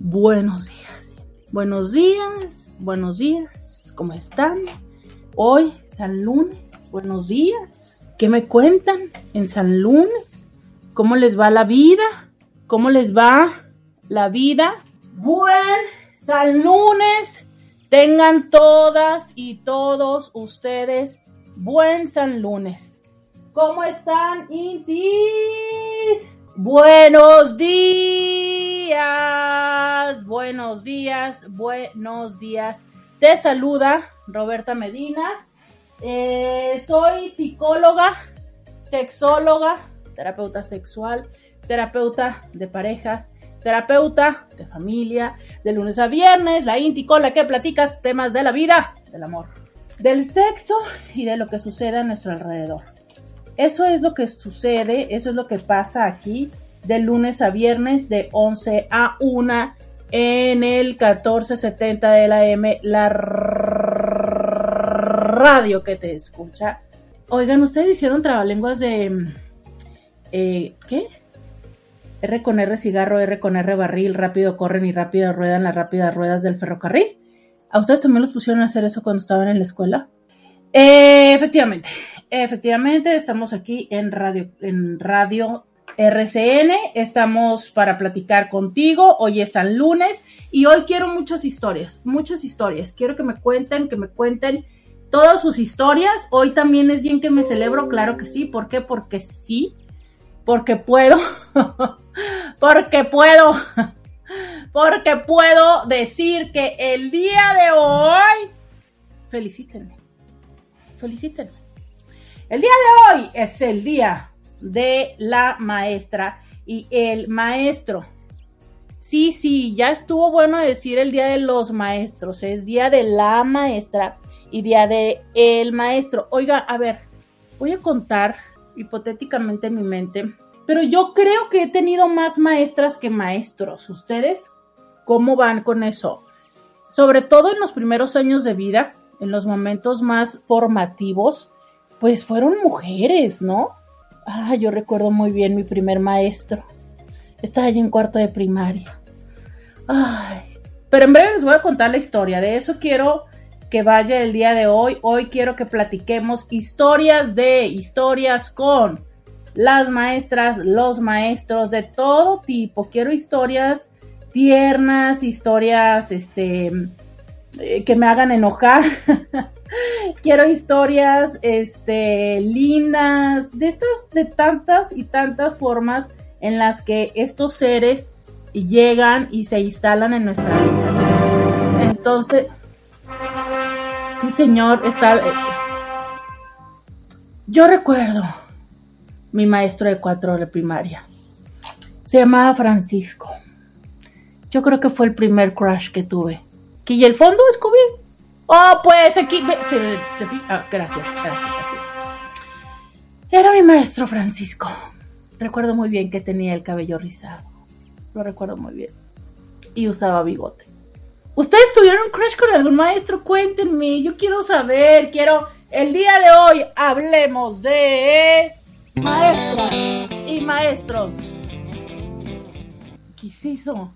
buenos días. Buenos días, buenos días. ¿Cómo están? Hoy, San Lunes, buenos días. ¿Qué me cuentan en San Lunes? ¿Cómo les va la vida? ¿Cómo les va la vida? Buen San Lunes. Tengan todas y todos ustedes buen San Lunes. ¿Cómo están, Intis? Buenos días, buenos días, buenos días. Te saluda Roberta Medina. Eh, soy psicóloga, sexóloga, terapeuta sexual, terapeuta de parejas, terapeuta de familia, de lunes a viernes, la Inti con la que platicas temas de la vida, del amor, del sexo y de lo que sucede a nuestro alrededor. Eso es lo que sucede, eso es lo que pasa aquí de lunes a viernes de 11 a 1 en el 1470 de la M, la radio que te escucha. Oigan, ustedes hicieron trabalenguas de... Eh, ¿Qué? R con R cigarro, R con R barril, rápido corren y rápido ruedan las rápidas ruedas del ferrocarril. ¿A ustedes también los pusieron a hacer eso cuando estaban en la escuela? Eh, efectivamente, efectivamente, estamos aquí en radio, en radio RCN, estamos para platicar contigo, hoy es San Lunes y hoy quiero muchas historias, muchas historias, quiero que me cuenten, que me cuenten todas sus historias, hoy también es bien que me celebro, claro que sí, ¿por qué? Porque sí, porque puedo, porque puedo, porque puedo decir que el día de hoy, felicítenme, felicítenme. El día de hoy es el día de la maestra y el maestro. Sí, sí, ya estuvo bueno decir el día de los maestros, es día de la maestra y día de el maestro. Oiga, a ver, voy a contar hipotéticamente en mi mente, pero yo creo que he tenido más maestras que maestros. ¿Ustedes cómo van con eso? Sobre todo en los primeros años de vida, en los momentos más formativos, pues fueron mujeres, ¿no? Ah, yo recuerdo muy bien mi primer maestro. Estaba allí en cuarto de primaria. Ay, pero en breve les voy a contar la historia. De eso quiero que vaya el día de hoy. Hoy quiero que platiquemos historias de historias con las maestras, los maestros de todo tipo. Quiero historias tiernas, historias este eh, que me hagan enojar. Quiero historias este lindas, de estas de tantas y tantas formas en las que estos seres llegan y se instalan en nuestra vida. Entonces, este señor está eh, yo recuerdo mi maestro de cuatro de primaria. Se llamaba Francisco. Yo creo que fue el primer crush que tuve. ¿Y el fondo, Scooby? Oh, pues aquí. Ah, gracias, gracias, así. Era mi maestro Francisco. Recuerdo muy bien que tenía el cabello rizado. Lo recuerdo muy bien. Y usaba bigote. ¿Ustedes tuvieron crush con algún maestro? Cuéntenme. Yo quiero saber. Quiero. El día de hoy hablemos de maestras y maestros. ¿Qué hizo?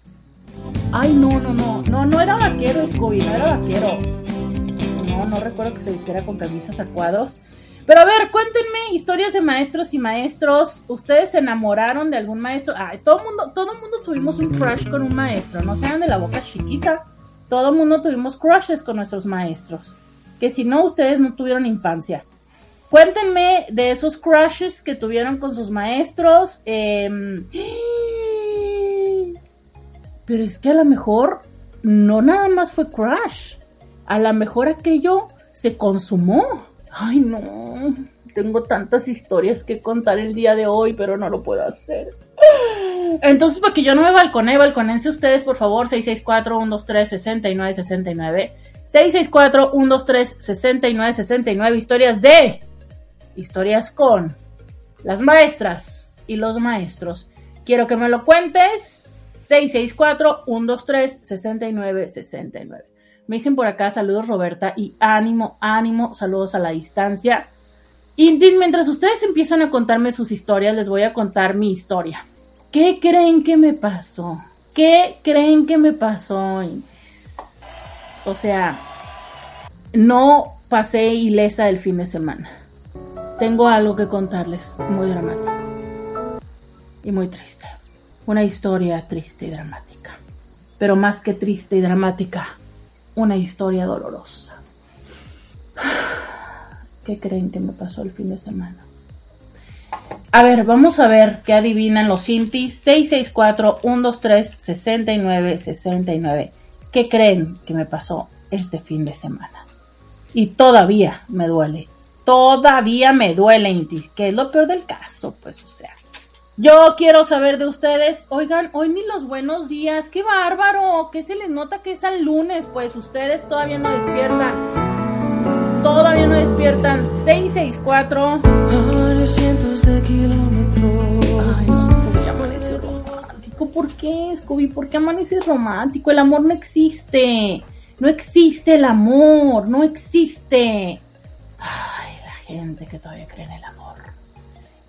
Ay, no, no, no. No, no era vaquero, Scooby, no era vaquero. No, no recuerdo que se vistiera con camisas a cuadros. Pero a ver, cuéntenme historias de maestros y maestros. ¿Ustedes se enamoraron de algún maestro? Ay, todo mundo, todo mundo tuvimos un crush con un maestro. No sean de la boca chiquita. Todo mundo tuvimos crushes con nuestros maestros. Que si no, ustedes no tuvieron infancia. Cuéntenme de esos crushes que tuvieron con sus maestros. Eh, pero es que a lo mejor no nada más fue crash. A lo mejor aquello se consumó. Ay, no. Tengo tantas historias que contar el día de hoy, pero no lo puedo hacer. Entonces, para que yo no me balcone, balconense ustedes, por favor, 664-123-6969. 664-123-6969. Historias de. Historias con las maestras y los maestros. Quiero que me lo cuentes. 664-123-6969. Me dicen por acá, saludos Roberta y ánimo, ánimo, saludos a la distancia. Y mientras ustedes empiezan a contarme sus historias, les voy a contar mi historia. ¿Qué creen que me pasó? ¿Qué creen que me pasó? O sea, no pasé ilesa el fin de semana. Tengo algo que contarles muy dramático y muy triste. Una historia triste y dramática. Pero más que triste y dramática, una historia dolorosa. ¿Qué creen que me pasó el fin de semana? A ver, vamos a ver qué adivinan los Intis 664-123-6969. ¿Qué creen que me pasó este fin de semana? Y todavía me duele. Todavía me duele, Intis. Que es lo peor del caso, pues. Yo quiero saber de ustedes. Oigan, hoy ni los buenos días. ¡Qué bárbaro! ¿Qué se les nota que es el lunes? Pues ustedes todavía no despiertan todavía no despiertan. 664. A cientos de kilómetros. Ay, Scooby amaneció romántico. ¿Por qué, Scooby? ¿Por qué amaneces romántico? El amor no existe. No existe el amor. No existe. Ay, la gente que todavía cree en el amor.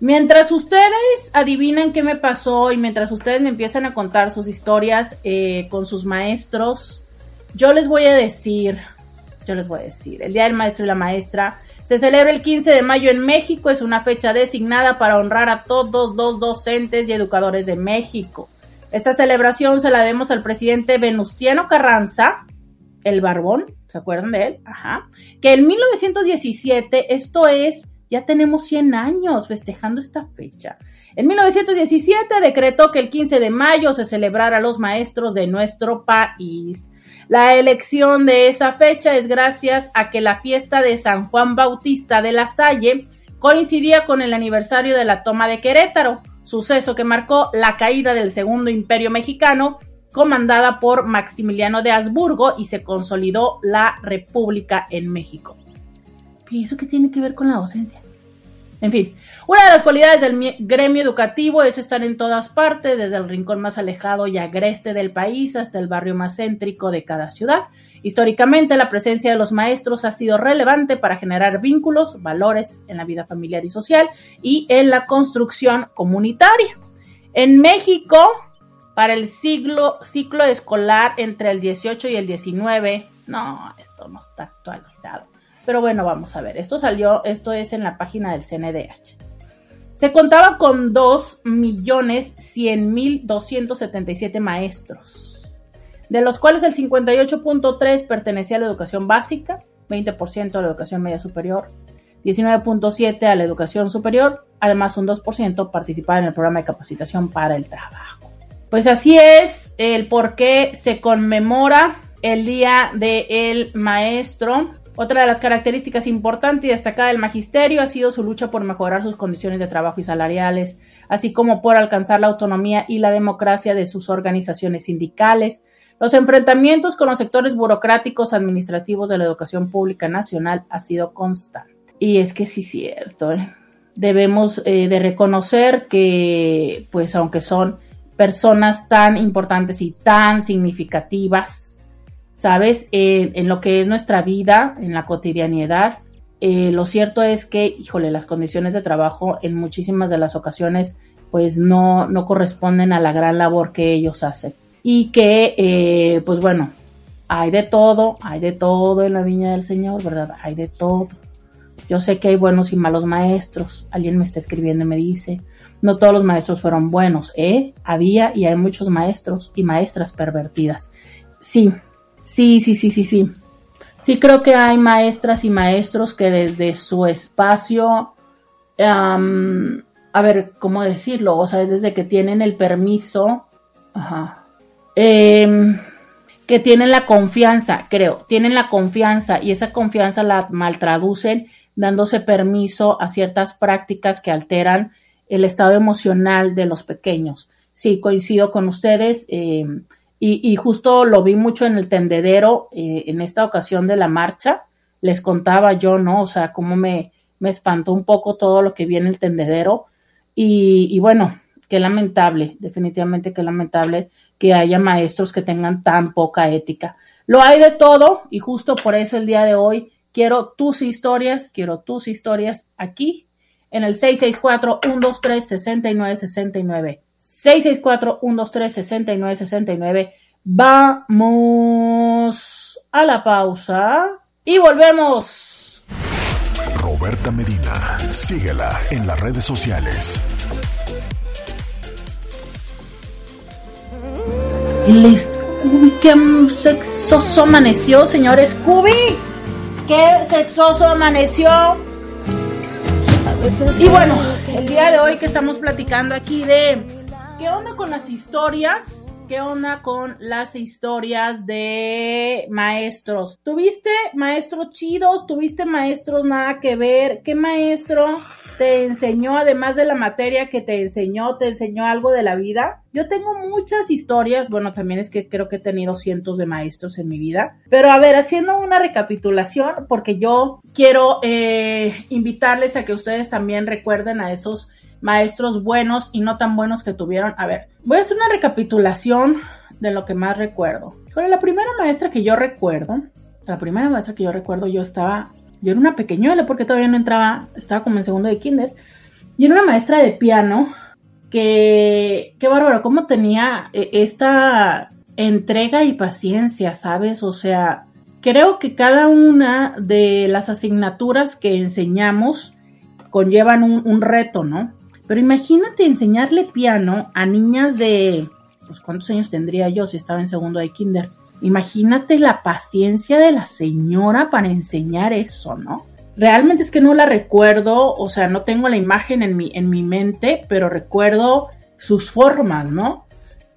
Mientras ustedes adivinan qué me pasó y mientras ustedes me empiezan a contar sus historias eh, con sus maestros, yo les voy a decir yo les voy a decir, el Día del Maestro y la Maestra se celebra el 15 de mayo en México, es una fecha designada para honrar a todos los docentes y educadores de México. Esta celebración se la debemos al presidente Venustiano Carranza, el Barbón, ¿se acuerdan de él? Ajá. Que en 1917, esto es, ya tenemos 100 años festejando esta fecha. En 1917 decretó que el 15 de mayo se celebrara los maestros de nuestro país. La elección de esa fecha es gracias a que la fiesta de San Juan Bautista de la Salle coincidía con el aniversario de la toma de Querétaro, suceso que marcó la caída del Segundo Imperio Mexicano, comandada por Maximiliano de Habsburgo, y se consolidó la República en México. ¿Y eso qué tiene que ver con la docencia? En fin, una de las cualidades del gremio educativo es estar en todas partes, desde el rincón más alejado y agreste del país hasta el barrio más céntrico de cada ciudad. Históricamente, la presencia de los maestros ha sido relevante para generar vínculos, valores en la vida familiar y social y en la construcción comunitaria. En México, para el siglo, ciclo escolar entre el 18 y el 19, no, esto no está actualizado. Pero bueno, vamos a ver. Esto salió, esto es en la página del CNDH. Se contaba con 2.100.277 maestros, de los cuales el 58.3 pertenecía a la educación básica, 20% a la educación media superior, 19.7 a la educación superior, además un 2% participaba en el programa de capacitación para el trabajo. Pues así es el por qué se conmemora el Día del Maestro otra de las características importantes y destacadas del magisterio ha sido su lucha por mejorar sus condiciones de trabajo y salariales, así como por alcanzar la autonomía y la democracia de sus organizaciones sindicales. Los enfrentamientos con los sectores burocráticos administrativos de la educación pública nacional ha sido constante. Y es que sí es cierto, ¿eh? debemos eh, de reconocer que, pues aunque son personas tan importantes y tan significativas, ¿sabes? en lo que es nuestra vida, en la cotidianidad. Eh, lo cierto es que, híjole, las condiciones de trabajo en muchísimas de las ocasiones pues no, no corresponden a la gran labor que ellos hacen. Y que, eh, pues bueno, hay de todo, hay de todo en la viña del Señor, ¿verdad? Hay de todo. Yo sé que hay buenos y malos maestros. Alguien me está escribiendo y me dice, no todos los maestros fueron buenos, ¿eh? Había y hay muchos maestros y maestras pervertidas. Sí, Sí, sí, sí, sí, sí. Sí creo que hay maestras y maestros que desde su espacio, a ver, ¿cómo decirlo? O sea, desde que tienen el permiso, ajá, em, que tienen la confianza, creo, tienen la confianza y esa confianza la maltraducen dándose permiso a ciertas prácticas que alteran el estado emocional de los pequeños sí, coincido con ustedes. Eh, y, justo lo vi mucho en el tendedero eh, en esta ocasión de la marcha. Les contaba yo, ¿no? O sea, cómo me, me espantó un poco todo lo que vi en el tendedero. Y, y bueno, qué lamentable, definitivamente qué lamentable que haya maestros que tengan tan poca ética. Lo hay de todo y justo por eso el día de hoy quiero tus historias, quiero tus historias aquí en el 664-123-6969. 664-123-6969. Vamos a la pausa y volvemos. Roberta Medina, síguela en las redes sociales. El Scooby, qué sexoso amaneció, señor Scooby. Qué sexoso amaneció. Y bueno, el día de hoy que estamos platicando aquí de qué onda con las historias, qué onda con las historias de maestros. ¿Tuviste maestros chidos? ¿Tuviste maestros nada que ver? ¿Qué maestro te enseñó, además de la materia que te enseñó, te enseñó algo de la vida. Yo tengo muchas historias, bueno, también es que creo que he tenido cientos de maestros en mi vida, pero a ver, haciendo una recapitulación, porque yo quiero eh, invitarles a que ustedes también recuerden a esos maestros buenos y no tan buenos que tuvieron. A ver, voy a hacer una recapitulación de lo que más recuerdo. Con la primera maestra que yo recuerdo, la primera maestra que yo recuerdo, yo estaba yo era una pequeñuela porque todavía no entraba, estaba como en segundo de kinder. Y era una maestra de piano que, qué bárbaro, cómo tenía eh, esta entrega y paciencia, ¿sabes? O sea, creo que cada una de las asignaturas que enseñamos conllevan un reto, ¿no? Pero imagínate enseñarle piano a niñas de, pues, ¿cuántos años tendría yo si estaba en segundo de kinder? Imagínate la paciencia de la señora para enseñar eso, ¿no? Realmente es que no la recuerdo, o sea, no tengo la imagen en mi, en mi mente, pero recuerdo sus formas, ¿no?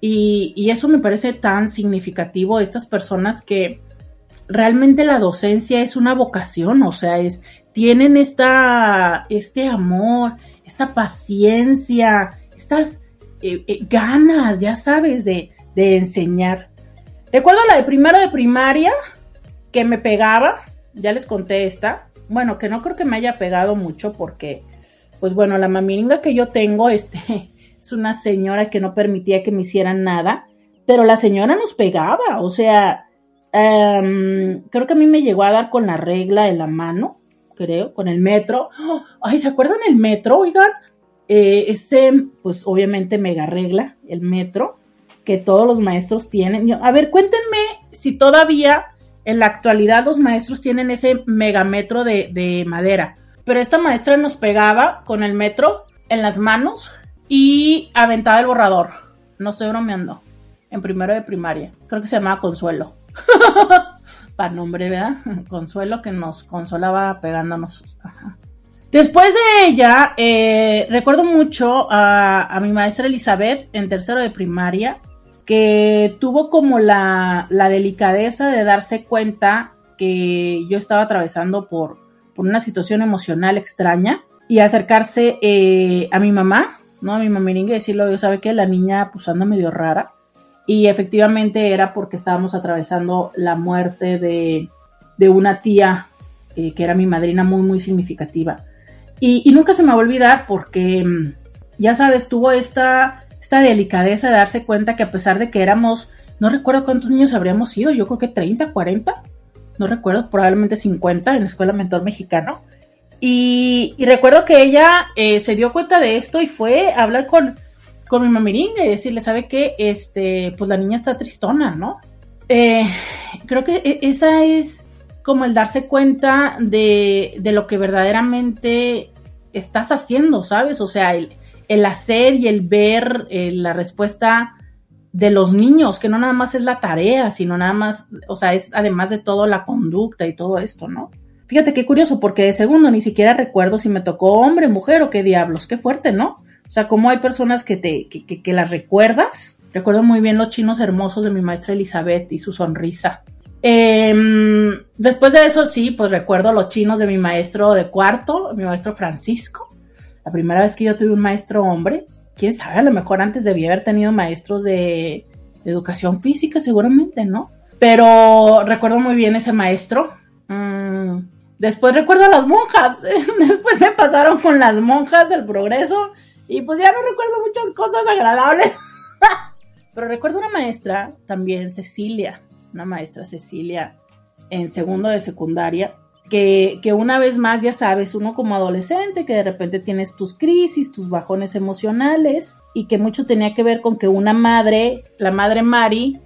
Y, y eso me parece tan significativo, estas personas que realmente la docencia es una vocación, o sea, es, tienen esta, este amor, esta paciencia, estas eh, eh, ganas, ya sabes, de, de enseñar. Recuerdo la de primero de primaria, que me pegaba, ya les conté esta. Bueno, que no creo que me haya pegado mucho porque, pues bueno, la mamiringa que yo tengo, este, es una señora que no permitía que me hicieran nada, pero la señora nos pegaba, o sea, em, creo que a mí me llegó a dar con la regla en la mano, creo, con el metro. Ay, ¿se acuerdan el metro? Oigan, eh, ese, pues obviamente mega regla, el metro que todos los maestros tienen. A ver, cuéntenme si todavía en la actualidad los maestros tienen ese megametro de, de madera. Pero esta maestra nos pegaba con el metro en las manos y aventaba el borrador. No estoy bromeando. En primero de primaria. Creo que se llamaba Consuelo. Nombre, ¿verdad? Consuelo que nos consolaba pegándonos. Después de ella, eh, recuerdo mucho a, a, mi maestra Elizabeth en tercero de primaria que tuvo como la, delicadeza de darse cuenta que yo estaba atravesando por, una situación emocional extraña y acercarse eh, a mi mamá, ¿no? A mi mamiringa y decirle, yo sabe que la niña pues anda medio rara. Y efectivamente era porque estábamos atravesando la muerte de, una tía eh, que era mi madrina muy, muy significativa. Y, y, nunca se me va a olvidar porque, mm, ya sabes, tuvo esta esta delicadeza de darse cuenta que a pesar de que éramos, no recuerdo cuántos niños habríamos sido, yo creo que 30, 40, no recuerdo, probablemente 50 en la escuela mentor mexicano. Y, recuerdo que ella eh, se dio cuenta de esto y fue a hablar con, con mi mamiringa y decirle, ¿sabe qué? Este, pues la niña está tristona, ¿no? Eh, creo que e, esa es como el darse cuenta de, de lo que verdaderamente estás haciendo, ¿sabes? O sea, el, hacer y el ver eh, la respuesta de los niños, que no nada más es la tarea, sino nada más, o sea, es además de todo la conducta y todo esto, ¿no? Fíjate qué curioso, porque de segundo ni siquiera recuerdo si me tocó hombre, mujer o qué diablos, qué fuerte, ¿no? O sea, cómo hay personas que te, que, que, las recuerdas. Recuerdo muy bien los chinos hermosos de mi maestra Elizabeth y su sonrisa. Em, después de eso, sí, pues recuerdo los chinos de mi maestro de cuarto, mi maestro Francisco la primera vez que yo tuve un maestro hombre, quién sabe, a lo mejor antes debía haber tenido maestros de, educación física, seguramente, ¿no? Pero recuerdo muy bien ese maestro. Mm, después recuerdo a las monjas. después me pasaron con las monjas del progreso. Y pues ya no recuerdo muchas cosas agradables. Pero recuerdo una maestra también, Cecilia. Una maestra Cecilia en segundo de secundaria que, una vez más, ya sabes, uno como adolescente, que de repente tienes tus crisis, tus bajones emocionales, y que mucho tenía que ver con que una madre, la madre Mari,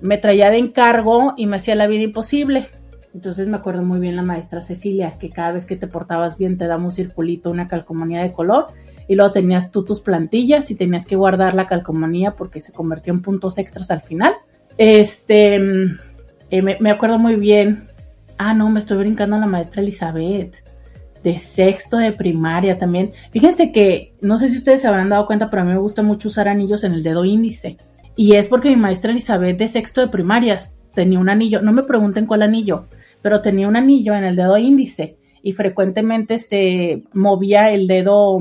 me traía de encargo y me hacía la vida imposible. Entonces me acuerdo muy bien la maestra Cecilia, que cada vez que te portabas bien te daba un circulito, una calcomanía de color, y luego tenías tú tus plantillas y tenías que guardar la calcomanía porque se convirtió en puntos extras al final. Este, eh, me acuerdo muy bien Ah, no, me estoy brincando a la maestra Elizabeth. De sexto de primaria también. Fíjense que, no sé si ustedes se habrán dado cuenta, pero a mí me gusta mucho usar anillos en el dedo índice. Y es porque mi maestra Elizabeth de sexto de primarias tenía un anillo. No me pregunten cuál anillo, pero tenía un anillo en el dedo índice. Y frecuentemente se movía el dedo,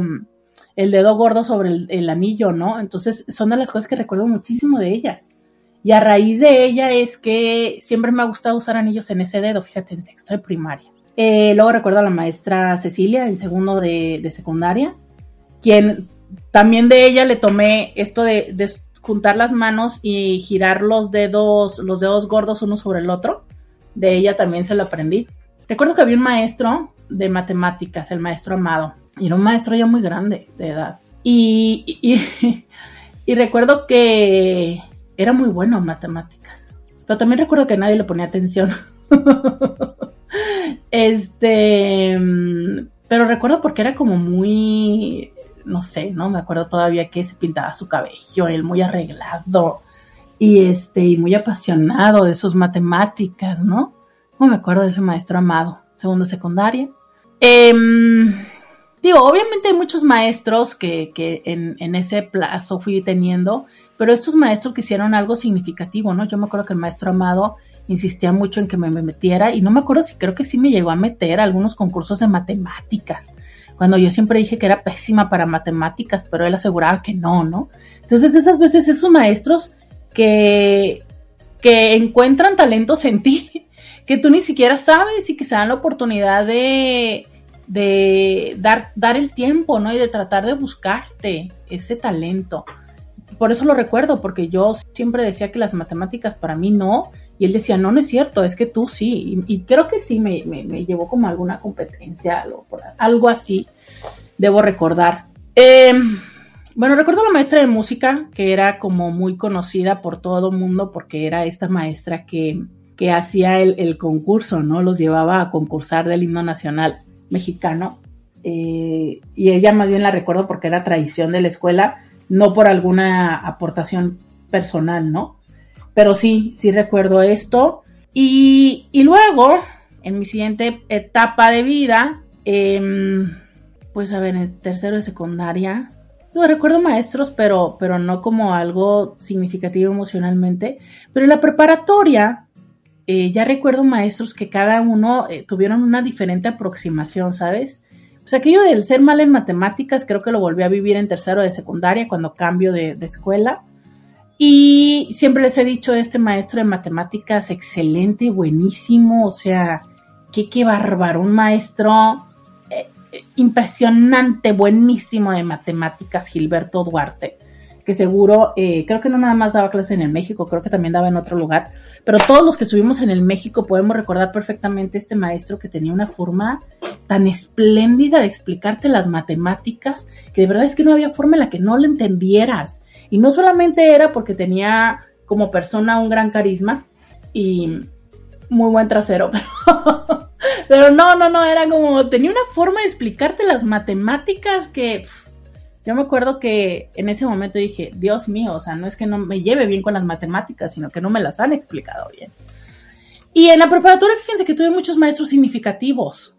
el dedo gordo sobre el, anillo, ¿no? Entonces son de las cosas que recuerdo muchísimo de ella. Y a raíz de ella es que siempre me ha gustado usar anillos en ese dedo, fíjate, en sexto de primaria. Eh, luego recuerdo a la maestra Cecilia en segundo de, secundaria, quien también de ella le tomé esto de, juntar las manos y girar los dedos, los dedos gordos uno sobre el otro. De ella también se lo aprendí. Recuerdo que había un maestro de matemáticas, el maestro Amado, y era un maestro ya muy grande de edad. y, y recuerdo que era muy bueno en matemáticas. Pero también recuerdo que nadie le ponía atención. este, pero recuerdo porque era como muy, no sé, no me acuerdo todavía que se pintaba su cabello, él muy arreglado y este, y muy apasionado de sus matemáticas, ¿no? No me acuerdo de ese maestro amado, segundo secundaria. Em, digo, obviamente hay muchos maestros que, que en, ese plazo fui teniendo pero estos maestros que hicieron algo significativo, ¿no? Yo me acuerdo que el maestro Amado insistía mucho en que me, metiera y no me acuerdo si creo que sí me llegó a meter a algunos concursos de matemáticas, cuando yo siempre dije que era pésima para matemáticas, pero él aseguraba que no, ¿no? Entonces esas veces esos maestros que, que encuentran talentos en ti, que tú ni siquiera sabes y que se dan la oportunidad de, de dar, dar el tiempo, ¿no? Y de tratar de buscarte ese talento por eso lo recuerdo, porque yo siempre decía que las matemáticas para mí no, y él decía, no, no es cierto, es que tú sí, y, creo que sí me, llevó como alguna competencia, algo, así, debo recordar. Em, bueno, recuerdo a la maestra de música, que era como muy conocida por todo el mundo, porque era esta maestra que, hacía el, concurso, ¿no? Los llevaba a concursar del himno nacional mexicano. Eh, y ella más bien la recuerdo porque era tradición de la escuela no por alguna aportación personal, ¿no? Pero sí, sí recuerdo esto. Y, luego, en mi siguiente etapa de vida, em, pues a ver, en tercero de secundaria, no recuerdo maestros, pero, pero no como algo significativo emocionalmente. Pero en la preparatoria, eh, ya recuerdo maestros que cada uno eh, tuvieron una diferente aproximación, ¿sabes? Pues aquello del ser mal en matemáticas creo que lo volví a vivir en tercero de secundaria cuando cambio de, escuela. Y siempre les he dicho, este maestro de matemáticas, excelente, buenísimo, o sea, qué, qué bárbaro, un maestro eh, impresionante, buenísimo de matemáticas, Gilberto Duarte que seguro, eh, creo que no nada más daba clase en el México, creo que también daba en otro lugar, pero todos los que estuvimos en el México podemos recordar perfectamente este maestro que tenía una forma tan espléndida de explicarte las matemáticas, que de verdad es que no había forma en la que no lo entendieras. Y no solamente era porque tenía como persona un gran carisma y muy buen trasero, pero no, no, no, era como, tenía una forma de explicarte las matemáticas que... Yo me acuerdo que en ese momento dije, Dios mío, o sea, no es que no me lleve bien con las matemáticas, sino que no me las han explicado bien. Y en la preparatoria, fíjense que tuve muchos maestros significativos.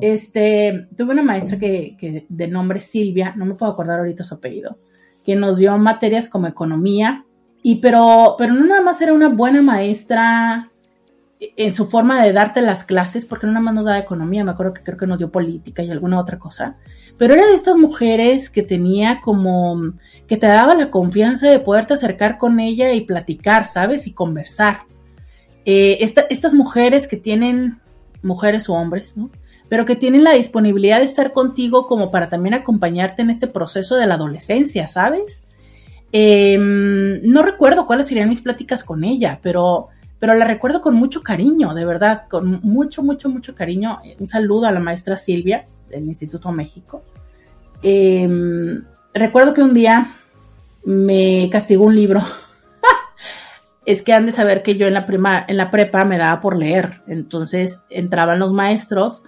Este, tuve una maestra que, de nombre Silvia, no me puedo acordar ahorita su apellido, que nos dio materias como economía, y pero, pero no nada más era una buena maestra en su forma de darte las clases, porque no nada más nos daba economía, me acuerdo que creo que nos dio política y alguna otra cosa, pero era de estas mujeres que tenía como, que te daba la confianza de poderte acercar con ella y platicar, ¿sabes? Y conversar. Eh, estas mujeres que tienen, mujeres o hombres, ¿no? Pero que tienen la disponibilidad de estar contigo como para también acompañarte en este proceso de la adolescencia, ¿sabes? Em, no recuerdo cuáles serían mis pláticas con ella, pero, pero la recuerdo con mucho cariño, de verdad, con mucho, mucho, mucho cariño. Un saludo a la maestra Silvia del Instituto México. Em, recuerdo que un día me castigó un libro. es que han de saber que yo en la, prima, en la prepa me daba por leer. Entonces entraban los maestros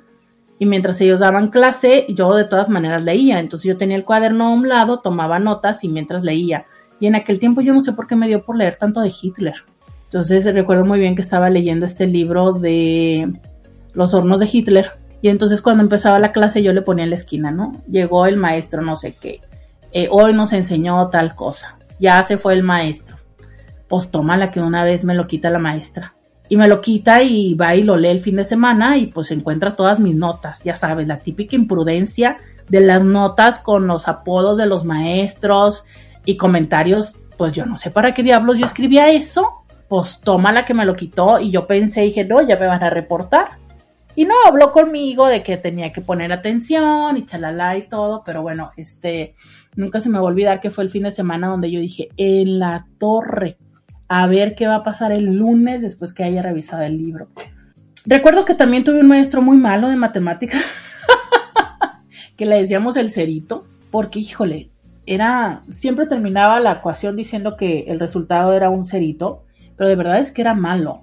y mientras ellos daban clase, yo de todas maneras leía. Entonces yo tenía el cuaderno a un lado, tomaba notas y mientras leía. Y en aquel tiempo yo no sé por qué me dio por leer tanto de Hitler. Entonces recuerdo muy bien que estaba leyendo este libro de Los hornos de Hitler. Y entonces cuando empezaba la clase yo le ponía en la esquina, ¿no? Llegó el maestro, no sé qué. Eh, hoy nos enseñó tal cosa. Ya se fue el maestro. Pues toma la que una vez me lo quita la maestra y me lo quita y va y lo lee el fin de semana y pues encuentra todas mis notas, ya sabes, la típica imprudencia de las notas con los apodos de los maestros y comentarios, pues yo no sé para qué diablos yo escribía eso, pues toma la que me lo quitó y yo pensé, dije, no, ya me van a reportar. Y no, habló conmigo de que tenía que poner atención y chalala y todo, pero bueno, este, nunca se me va a olvidar que fue el fin de semana donde yo dije, en la torre, a ver qué va a pasar el lunes después que haya revisado el libro. Recuerdo que también tuve un maestro muy malo de matemáticas, que le decíamos el cerito, porque híjole, era, siempre terminaba la ecuación diciendo que el resultado era un cerito, pero de verdad es que era malo.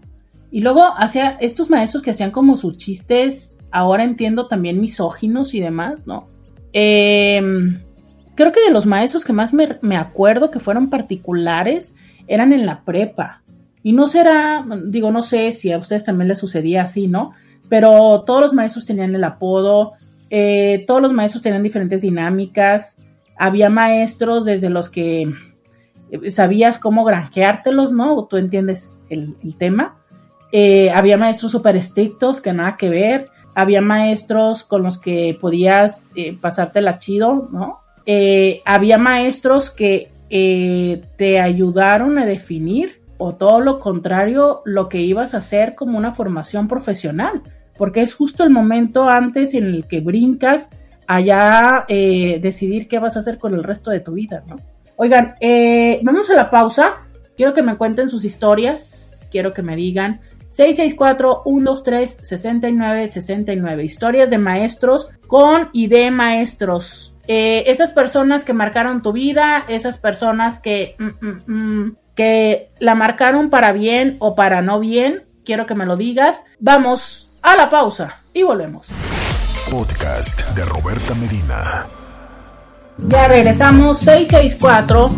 Y luego hacía estos maestros que hacían como sus chistes, ahora entiendo también misóginos y demás, ¿no? Em, creo que de los maestros que más me, me acuerdo que fueron particulares, eran en la prepa. Y no será, digo, no sé si a ustedes también les sucedía así, ¿no? Pero todos los maestros tenían el apodo, eh, todos los maestros tenían diferentes dinámicas. Había maestros desde los que eh, sabías cómo granjeártelos, ¿no? Tú entiendes el, tema. Eh, había maestros súper estrictos que nada que ver. Había maestros con los que podías pasártela chido, ¿no? había maestros que eh, te ayudaron a definir o todo lo contrario lo que ibas a hacer como una formación profesional, porque es justo el momento antes en el que brincas allá eh, decidir qué vas a hacer con el resto de tu vida, ¿no? Oigan, eh, vamos a la pausa. Quiero que me cuenten sus historias. Quiero que me digan 664-123-6969. Historias de maestros con y de maestros. Eh, esas personas que marcaron tu vida, esas personas que, mm, mm, mm, que la marcaron para bien o para no bien, quiero que me lo digas. Vamos a la pausa y volvemos. Podcast de Roberta Medina. Ya regresamos 664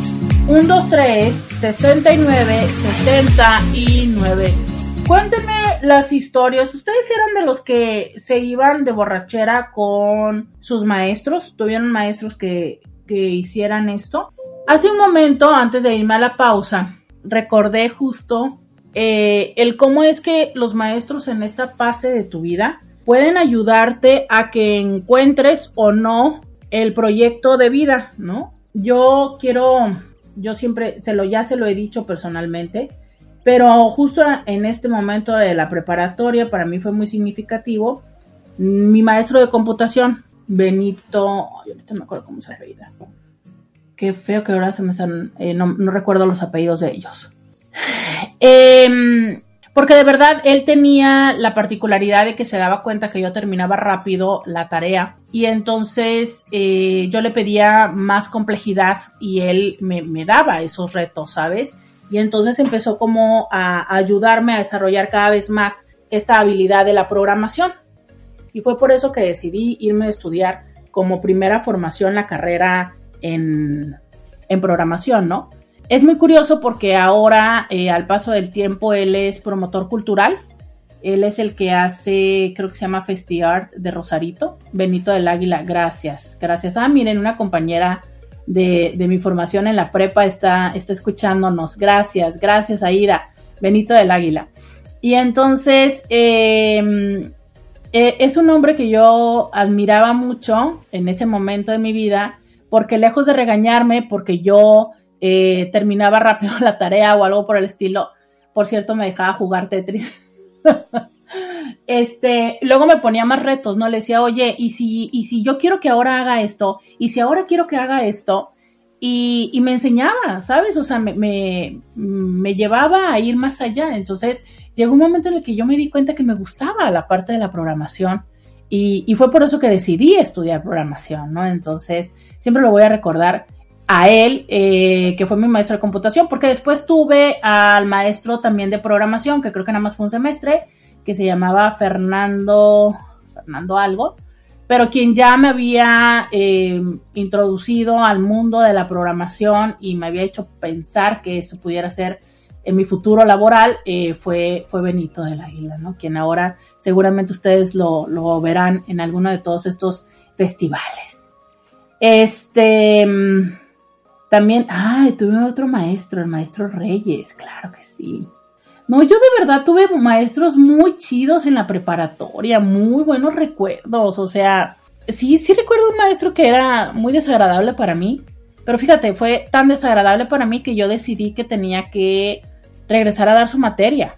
123 69 69. Cuéntenme las historias. ¿Ustedes eran de los que se iban de borrachera con sus maestros? ¿Tuvieron maestros que, hicieran esto? Hace un momento, antes de irme a la pausa, recordé justo eh, el cómo es que los maestros en esta fase de tu vida pueden ayudarte a que encuentres o no el proyecto de vida, ¿no? Yo quiero, yo siempre, se lo, ya se lo he dicho personalmente, pero justo en este momento de la preparatoria para mí fue muy significativo. Mi maestro de computación, Benito, yo ahorita me acuerdo cómo se apellida. Qué feo que ahora se me están, eh, no, recuerdo los apellidos de ellos. Em, porque de verdad él tenía la particularidad de que se daba cuenta que yo terminaba rápido la tarea y entonces eh, yo le pedía más complejidad y él me, me daba esos retos, ¿sabes? Y entonces empezó como a ayudarme a desarrollar cada vez más esta habilidad de la programación. Y fue por eso que decidí irme a estudiar como primera formación la carrera en, programación, ¿no? Es muy curioso porque ahora, eh, al paso del tiempo, él es promotor cultural. Él es el que hace, creo que se llama FestiArt de Rosarito. Benito del Águila, gracias. Gracias. Ah, miren, una compañera de, mi formación en la prepa está, está escuchándonos. Gracias, gracias Aida, Benito del Águila. Y entonces, em, e, es un hombre que yo admiraba mucho en ese momento de mi vida, porque lejos de regañarme, porque yo eh, terminaba rápido la tarea o algo por el estilo, por cierto, me dejaba jugar Tetris. este, luego me ponía más retos, ¿no? Le decía, oye, ¿y si, y si yo quiero que ahora haga esto? ¿Y si ahora quiero que haga esto? Y, y me enseñaba, ¿sabes? O sea, me, me, me, llevaba a ir más allá. Entonces, llegó un momento en el que yo me di cuenta que me gustaba la parte de la programación. Y, y fue por eso que decidí estudiar programación, ¿no? Entonces, siempre lo voy a recordar a él, eh, que fue mi maestro de computación, porque después tuve al maestro también de programación, que creo que nada más fue un semestre, que se llamaba Fernando, Fernando algo, pero quien ya me había eh, introducido al mundo de la programación y me había hecho pensar que eso pudiera ser en mi futuro laboral eh, fue, fue Benito del Águila, ¿no? Quien ahora seguramente ustedes lo, lo verán en alguno de todos estos festivales. Este mm, también, ay, tuve otro maestro, el maestro Reyes, claro que sí. No, yo de verdad tuve maestros muy chidos en la preparatoria, muy buenos recuerdos, o sea, sí, sí recuerdo un maestro que era muy desagradable para mí, pero fíjate, fue tan desagradable para mí que yo decidí que tenía que regresar a dar su materia.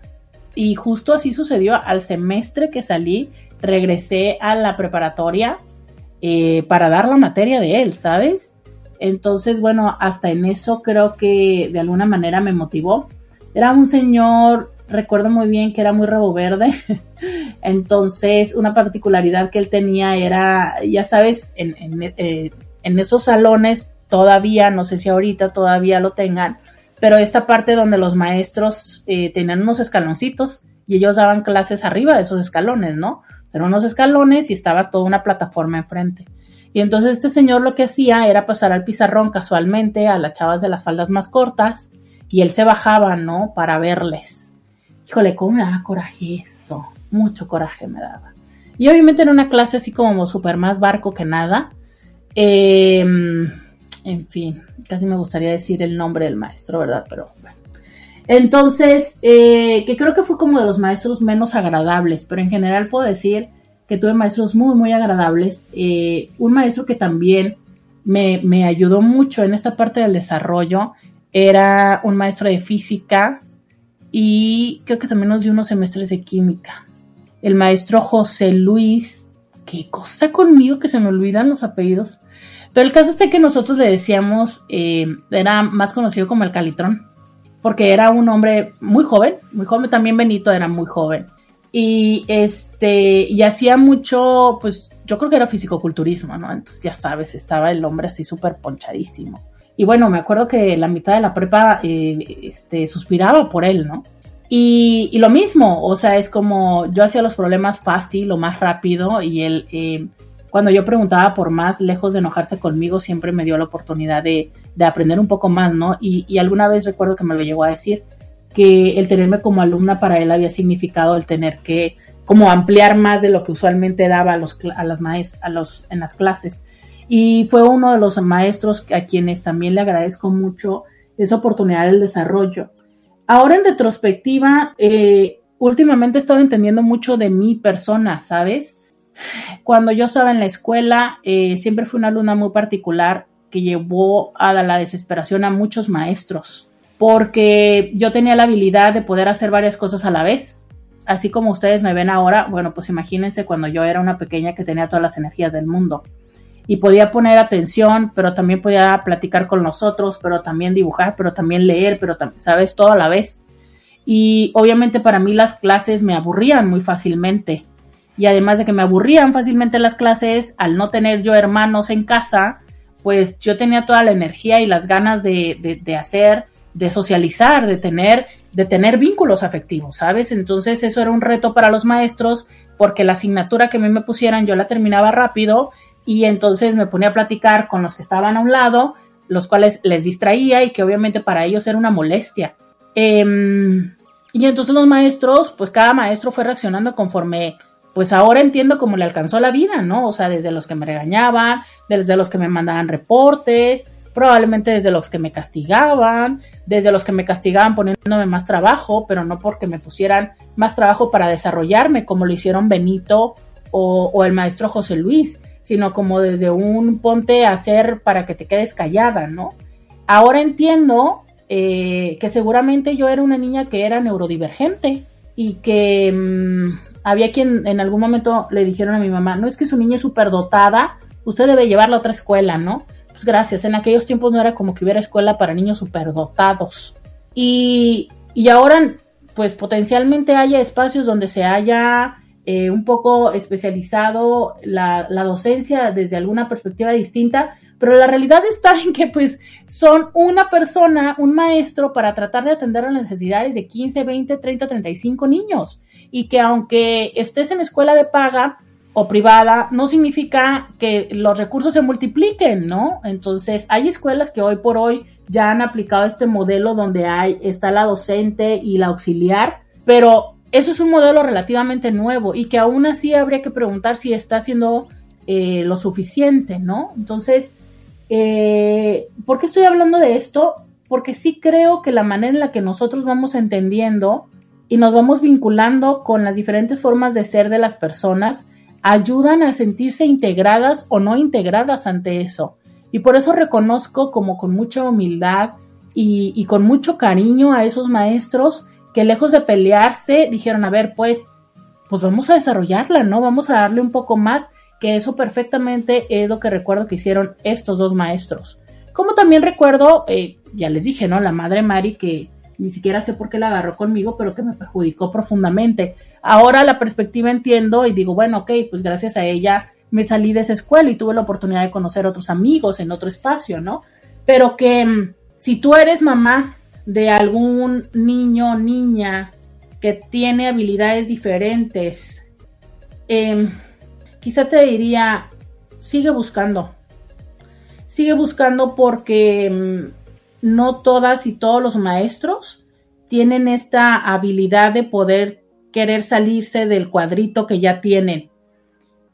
Y justo así sucedió al semestre que salí, regresé a la preparatoria eh, para dar la materia de él, ¿sabes? Entonces, bueno, hasta en eso creo que de alguna manera me motivó era un señor, recuerdo muy bien que era muy rabo verde. Entonces, una particularidad que él tenía era, ya sabes, en, eh, esos salones todavía, no sé si ahorita todavía lo tengan, pero esta parte donde los maestros eh, tenían unos escaloncitos y ellos daban clases arriba de esos escalones, ¿no? Eran unos escalones y estaba toda una plataforma enfrente. Y entonces este señor lo que hacía era pasar al pizarrón casualmente a las chavas de las faldas más cortas y él se bajaba, ¿no? Para verles. Híjole, cómo me daba coraje eso. Mucho coraje me daba. Y obviamente en una clase así como súper más barco que nada. Em, en fin, casi me gustaría decir el nombre del maestro, ¿verdad? Pero bueno. Entonces, eh, que creo que fue como de los maestros menos agradables, pero en general puedo decir que tuve maestros muy, muy agradables. Eh, un maestro que también me, me ayudó mucho en esta parte del desarrollo era un maestro de física y creo que también nos dio unos semestres de química. El maestro José Luis, qué cosa conmigo que se me olvidan los apellidos. Pero el caso es que nosotros le decíamos, eh, era más conocido como el Calitrón, porque era un hombre muy joven, muy joven, también Benito era muy joven. Y este, y hacía mucho, pues yo creo que era fisicoculturismo, ¿no? Entonces ya sabes, estaba el hombre así súper ponchadísimo. Y bueno, me acuerdo que la mitad de la prepa eh, este, suspiraba por él, ¿no? Y, lo mismo, o sea, es como yo hacía los problemas fácil o más rápido y él, eh, cuando yo preguntaba por más, lejos de enojarse conmigo, siempre me dio la oportunidad de, aprender un poco más, ¿no? Y, alguna vez recuerdo que me lo llegó a decir, que el tenerme como alumna para él había significado el tener que como ampliar más de lo que usualmente daba a, los, a las maes, a los, en las clases y fue uno de los maestros a quienes también le agradezco mucho esa oportunidad del desarrollo. Ahora en retrospectiva, eh, últimamente he estado entendiendo mucho de mi persona, ¿sabes? Cuando yo estaba en la escuela, eh, siempre fui una alumna muy particular que llevó a la desesperación a muchos maestros, porque yo tenía la habilidad de poder hacer varias cosas a la vez. Así como ustedes me ven ahora, bueno, pues imagínense cuando yo era una pequeña que tenía todas las energías del mundo y podía poner atención, pero también podía platicar con nosotros, pero también dibujar, pero también leer, pero sabes, todo a la vez. Y obviamente para mí las clases me aburrían muy fácilmente. Y además de que me aburrían fácilmente las clases, al no tener yo hermanos en casa, pues yo tenía toda la energía y las ganas de, de hacer, de socializar, de tener, de tener vínculos afectivos, ¿sabes? Entonces eso era un reto para los maestros porque la asignatura que a mí me pusieran yo la terminaba rápido y entonces me ponía a platicar con los que estaban a un lado, los cuales les distraía y que obviamente para ellos era una molestia. Em, y entonces los maestros, pues cada maestro fue reaccionando conforme, pues ahora entiendo cómo le alcanzó la vida, ¿no? O sea, desde los que me regañaban, desde los que me mandaban reporte, probablemente desde los que me castigaban, desde los que me castigaban poniéndome más trabajo, pero no porque me pusieran más trabajo para desarrollarme, como lo hicieron Benito o, el maestro José Luis, sino como desde un ponte a hacer para que te quedes callada, ¿no? Ahora entiendo eh, que seguramente yo era una niña que era neurodivergente y que mm, había quien en algún momento le dijeron a mi mamá, no es que su niña es súper dotada, usted debe llevarla a otra escuela, ¿no? Pues gracias, en aquellos tiempos no era como que hubiera escuela para niños superdotados. Y, y ahora, pues potencialmente haya espacios donde se haya eh, un poco especializado la, la, docencia desde alguna perspectiva distinta, pero la realidad está en que pues son una persona, un maestro para tratar de atender las necesidades de 15, 20, 30, 35 niños y que aunque estés en escuela de paga o privada, no significa que los recursos se multipliquen, ¿no? Entonces hay escuelas que hoy por hoy ya han aplicado este modelo donde hay, está la docente y la auxiliar, pero eso es un modelo relativamente nuevo y que aún así habría que preguntar si está haciendo eh, lo suficiente, ¿no? Entonces, eh, ¿por qué estoy hablando de esto? Porque sí creo que la manera en la que nosotros vamos entendiendo y nos vamos vinculando con las diferentes formas de ser de las personas ayudan a sentirse integradas o no integradas ante eso. Y por eso reconozco como con mucha humildad y, y con mucho cariño a esos maestros que lejos de pelearse dijeron, a ver, pues, pues vamos a desarrollarla, ¿no? Vamos a darle un poco más, que eso perfectamente es lo que recuerdo que hicieron estos dos maestros. Como también recuerdo, eh, ya les dije, ¿no? La madre Mari que ni siquiera sé por qué la agarró conmigo, pero que me perjudicó profundamente. Ahora la perspectiva entiendo y digo, bueno, ok, pues gracias a ella me salí de esa escuela y tuve la oportunidad de conocer otros amigos en otro espacio, ¿no? Pero que mm, si tú eres mamá de algún niño o niña que tiene habilidades diferentes, em, quizá te diría, sigue buscando. Sigue buscando porque em, no todas y todos los maestros tienen esta habilidad de poder querer salirse del cuadrito que ya tienen.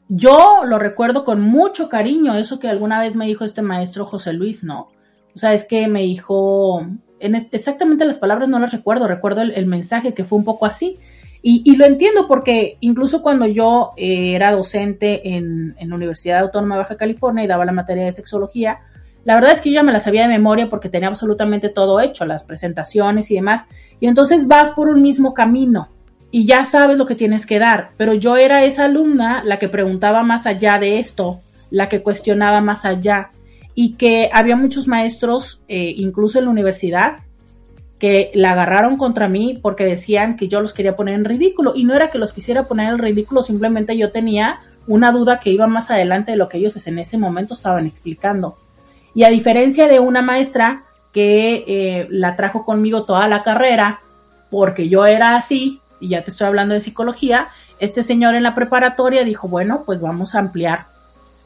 Yo lo recuerdo con mucho cariño, eso que alguna vez me dijo este maestro José Luis, ¿no? O sea, es que me dijo, exactamente las palabras no las recuerdo, recuerdo el, mensaje que fue un poco así. Y, lo entiendo porque incluso cuando yo eh, era docente en, la Universidad Autónoma de Baja California y daba la materia de sexología, la verdad es que yo ya me la sabía de memoria porque tenía absolutamente todo hecho, las presentaciones y demás. Y entonces vas por un mismo camino y ya sabes lo que tienes que dar. Pero yo era esa alumna la que preguntaba más allá de esto, la que cuestionaba más allá y que había muchos maestros, eh, incluso en la universidad, que la agarraron contra mí porque decían que yo los quería poner en ridículo. Y no era que los quisiera poner en ridículo, simplemente yo tenía una duda que iba más adelante de lo que ellos en ese momento estaban explicando. Y a diferencia de una maestra que eh, la trajo conmigo toda la carrera, porque yo era así, y ya te estoy hablando de psicología, este señor en la preparatoria dijo, bueno, pues vamos a ampliar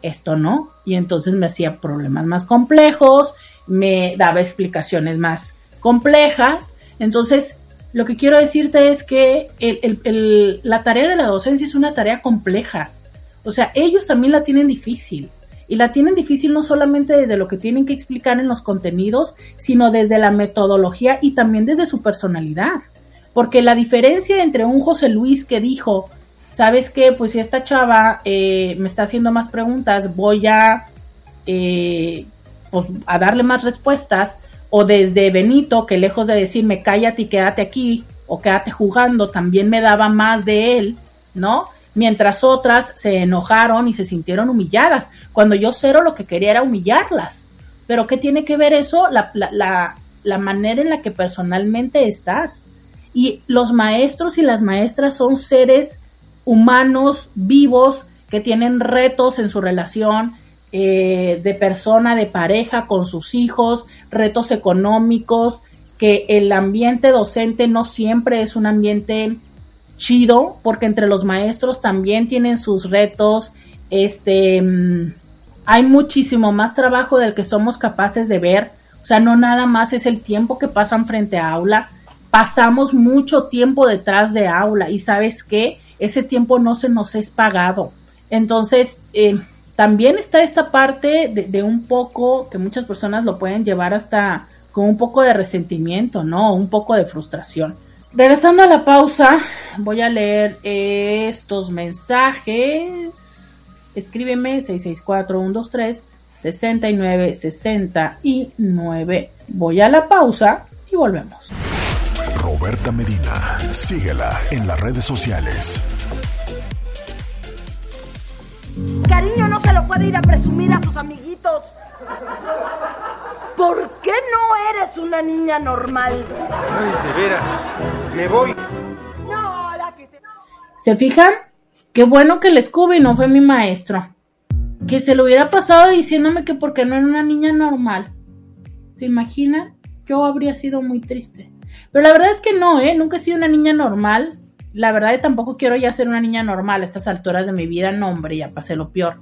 esto no. Y entonces me hacía problemas más complejos, me daba explicaciones más complejas. Entonces, lo que quiero decirte es que la tarea de la docencia es una tarea compleja. O sea, ellos también la tienen difícil. Y la tienen difícil no solamente desde lo que tienen que explicar en los contenidos, sino desde la metodología y también desde su personalidad. Porque la diferencia entre un José Luis que dijo, ¿sabes qué? Pues si esta chava eh, me está haciendo más preguntas, voy a, eh, pues, a darle más respuestas. O desde Benito, que lejos de decirme cállate y quédate aquí, o quédate jugando, también me daba más de él, ¿no? Mientras otras se enojaron y se sintieron humilladas, cuando yo cero lo que quería era humillarlas. Pero ¿qué tiene que ver eso? La, la, la manera en la que personalmente estás. Y los maestros y las maestras son seres humanos vivos que tienen retos en su relación eh, de persona, de pareja, con sus hijos, retos económicos, que el ambiente docente no siempre es un ambiente chido, porque entre los maestros también tienen sus retos, este, mm, hay muchísimo más trabajo del que somos capaces de ver, o sea, no nada más es el tiempo que pasan frente a aula, pasamos mucho tiempo detrás de aula y sabes qué, ese tiempo no se nos es pagado. Entonces, eh, también está esta parte de, un poco que muchas personas lo pueden llevar hasta con un poco de resentimiento, ¿no? Un poco de frustración. Regresando a la pausa, voy a leer estos mensajes. Escríbeme 664-123-6969. Voy a la pausa y volvemos. Roberta Medina, síguela en las redes sociales. Cariño no se lo puede ir a presumir a sus amiguitos. ¿Por qué no eres una niña normal? Ay, de veras. Me voy. No, la que se... ¿Se fijan? Qué bueno que el Scooby no fue mi maestro. Que se lo hubiera pasado diciéndome que porque no era una niña normal. ¿Se imaginan? Yo habría sido muy triste. Pero la verdad es que no, ¿eh? Nunca he sido una niña normal la verdad tampoco quiero ya ser una niña normal a estas alturas de mi vida, no hombre, ya pasé lo peor.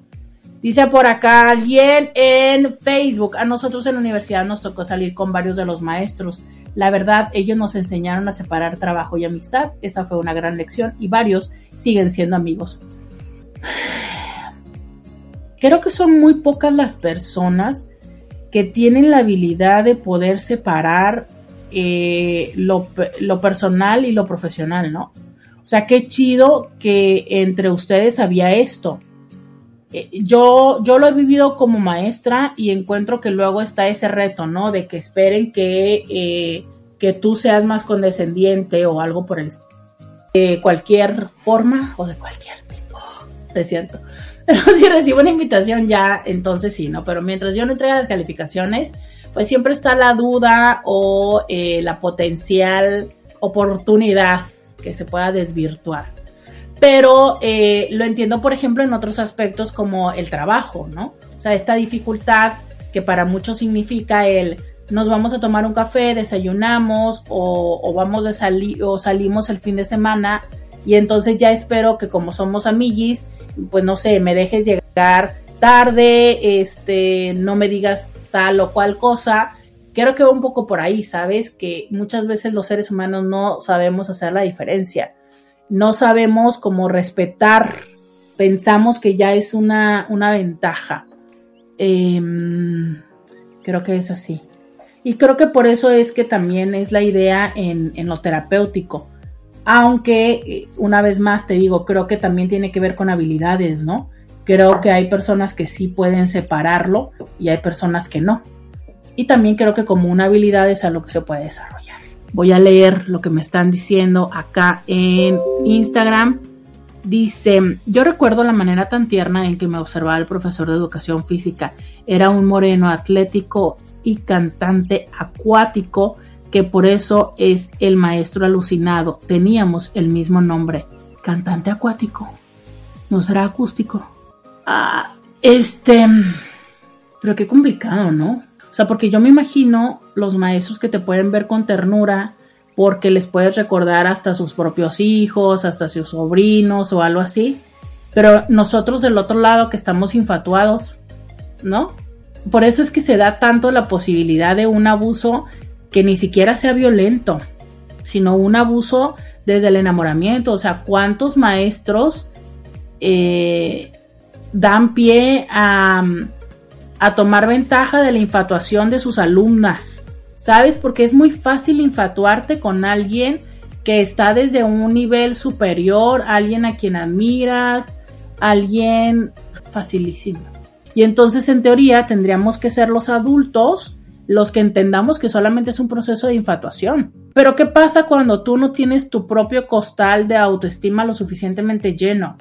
Dice por acá alguien en Facebook, a nosotros en la universidad nos tocó salir con varios de los maestros. La verdad, ellos nos enseñaron a separar trabajo y amistad, esa fue una gran lección y varios siguen siendo amigos. Creo que son muy pocas las personas que tienen la habilidad de poder separar eh, lo, personal y lo profesional, ¿no? O sea, qué chido que entre ustedes había esto. Eh, yo, yo lo he vivido como maestra y encuentro que luego está ese reto, ¿no? De que esperen que, eh, que tú seas más condescendiente o algo por el de cualquier forma o de cualquier tipo, es cierto. Pero si recibo una invitación ya, entonces sí, ¿no? Pero mientras yo no entregue las calificaciones, pues siempre está la duda o eh, la potencial oportunidad que se pueda desvirtuar. Pero eh, lo entiendo, por ejemplo, en otros aspectos como el trabajo, ¿no? O sea, esta dificultad que para muchos significa el nos vamos a tomar un café, desayunamos o, vamos de salir o salimos el fin de semana y entonces ya espero que como somos amiguis, pues no sé, me dejes llegar tarde, este, no me digas tal o cual cosa Creo que va un poco por ahí, ¿sabes? Que muchas veces los seres humanos no sabemos hacer la diferencia. No sabemos cómo respetar. Pensamos que ya es una, una ventaja. Em, creo que es así. Y creo que por eso es que también es la idea en, en lo terapéutico. Aunque, eh, una vez más te digo, creo que también tiene que ver con habilidades, ¿no? Creo que hay personas que sí pueden separarlo y hay personas que no y también creo que como una habilidad es algo que se puede desarrollar. Voy a leer lo que me están diciendo acá en Instagram. Dice, yo recuerdo la manera tan tierna en que me observaba el profesor de educación física. Era un moreno atlético y cantante acuático que por eso es el maestro alucinado. Teníamos el mismo nombre. Cantante acuático. No será acústico. Ah, este... Pero qué complicado, ¿no? sea, porque yo me imagino los maestros que te pueden ver con ternura porque les puedes recordar hasta sus propios hijos, hasta sus sobrinos o algo así. Pero nosotros del otro lado que estamos infatuados, ¿no? Por eso es que se da tanto la posibilidad de un abuso que ni siquiera sea violento, sino un abuso desde el enamoramiento. O sea, ¿cuántos maestros eh, dan pie a, tomar ventaja de la infatuación de sus alumnas. ¿Sabes? Porque es muy fácil infatuarte con alguien que está desde un nivel superior, alguien a quien admiras, alguien facilísimo. Y entonces en teoría tendríamos que ser los adultos los que entendamos que solamente es un proceso de infatuación. Pero ¿qué pasa cuando tú no tienes tu propio costal de autoestima lo suficientemente lleno?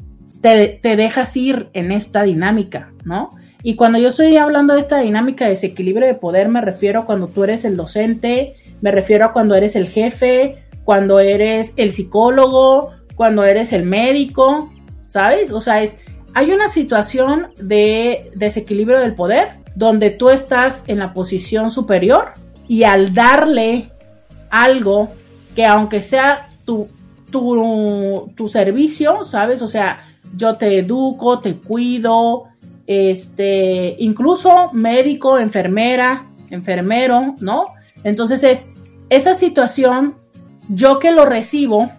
Te, dejas ir en esta dinámica, ¿no? Y cuando yo estoy hablando de esta dinámica de desequilibrio de poder, me refiero a cuando tú eres el docente, me refiero a cuando eres el jefe, cuando eres el psicólogo, cuando eres el médico, ¿sabes? O sea, es, hay una situación de desequilibrio del poder donde tú estás en la posición superior y al darle algo que aunque sea tu, tu, tu servicio, ¿sabes? O sea, yo te educo, te cuido, este, incluso médico, enfermera, enfermero, ¿no? Entonces es esa situación, yo que lo recibo,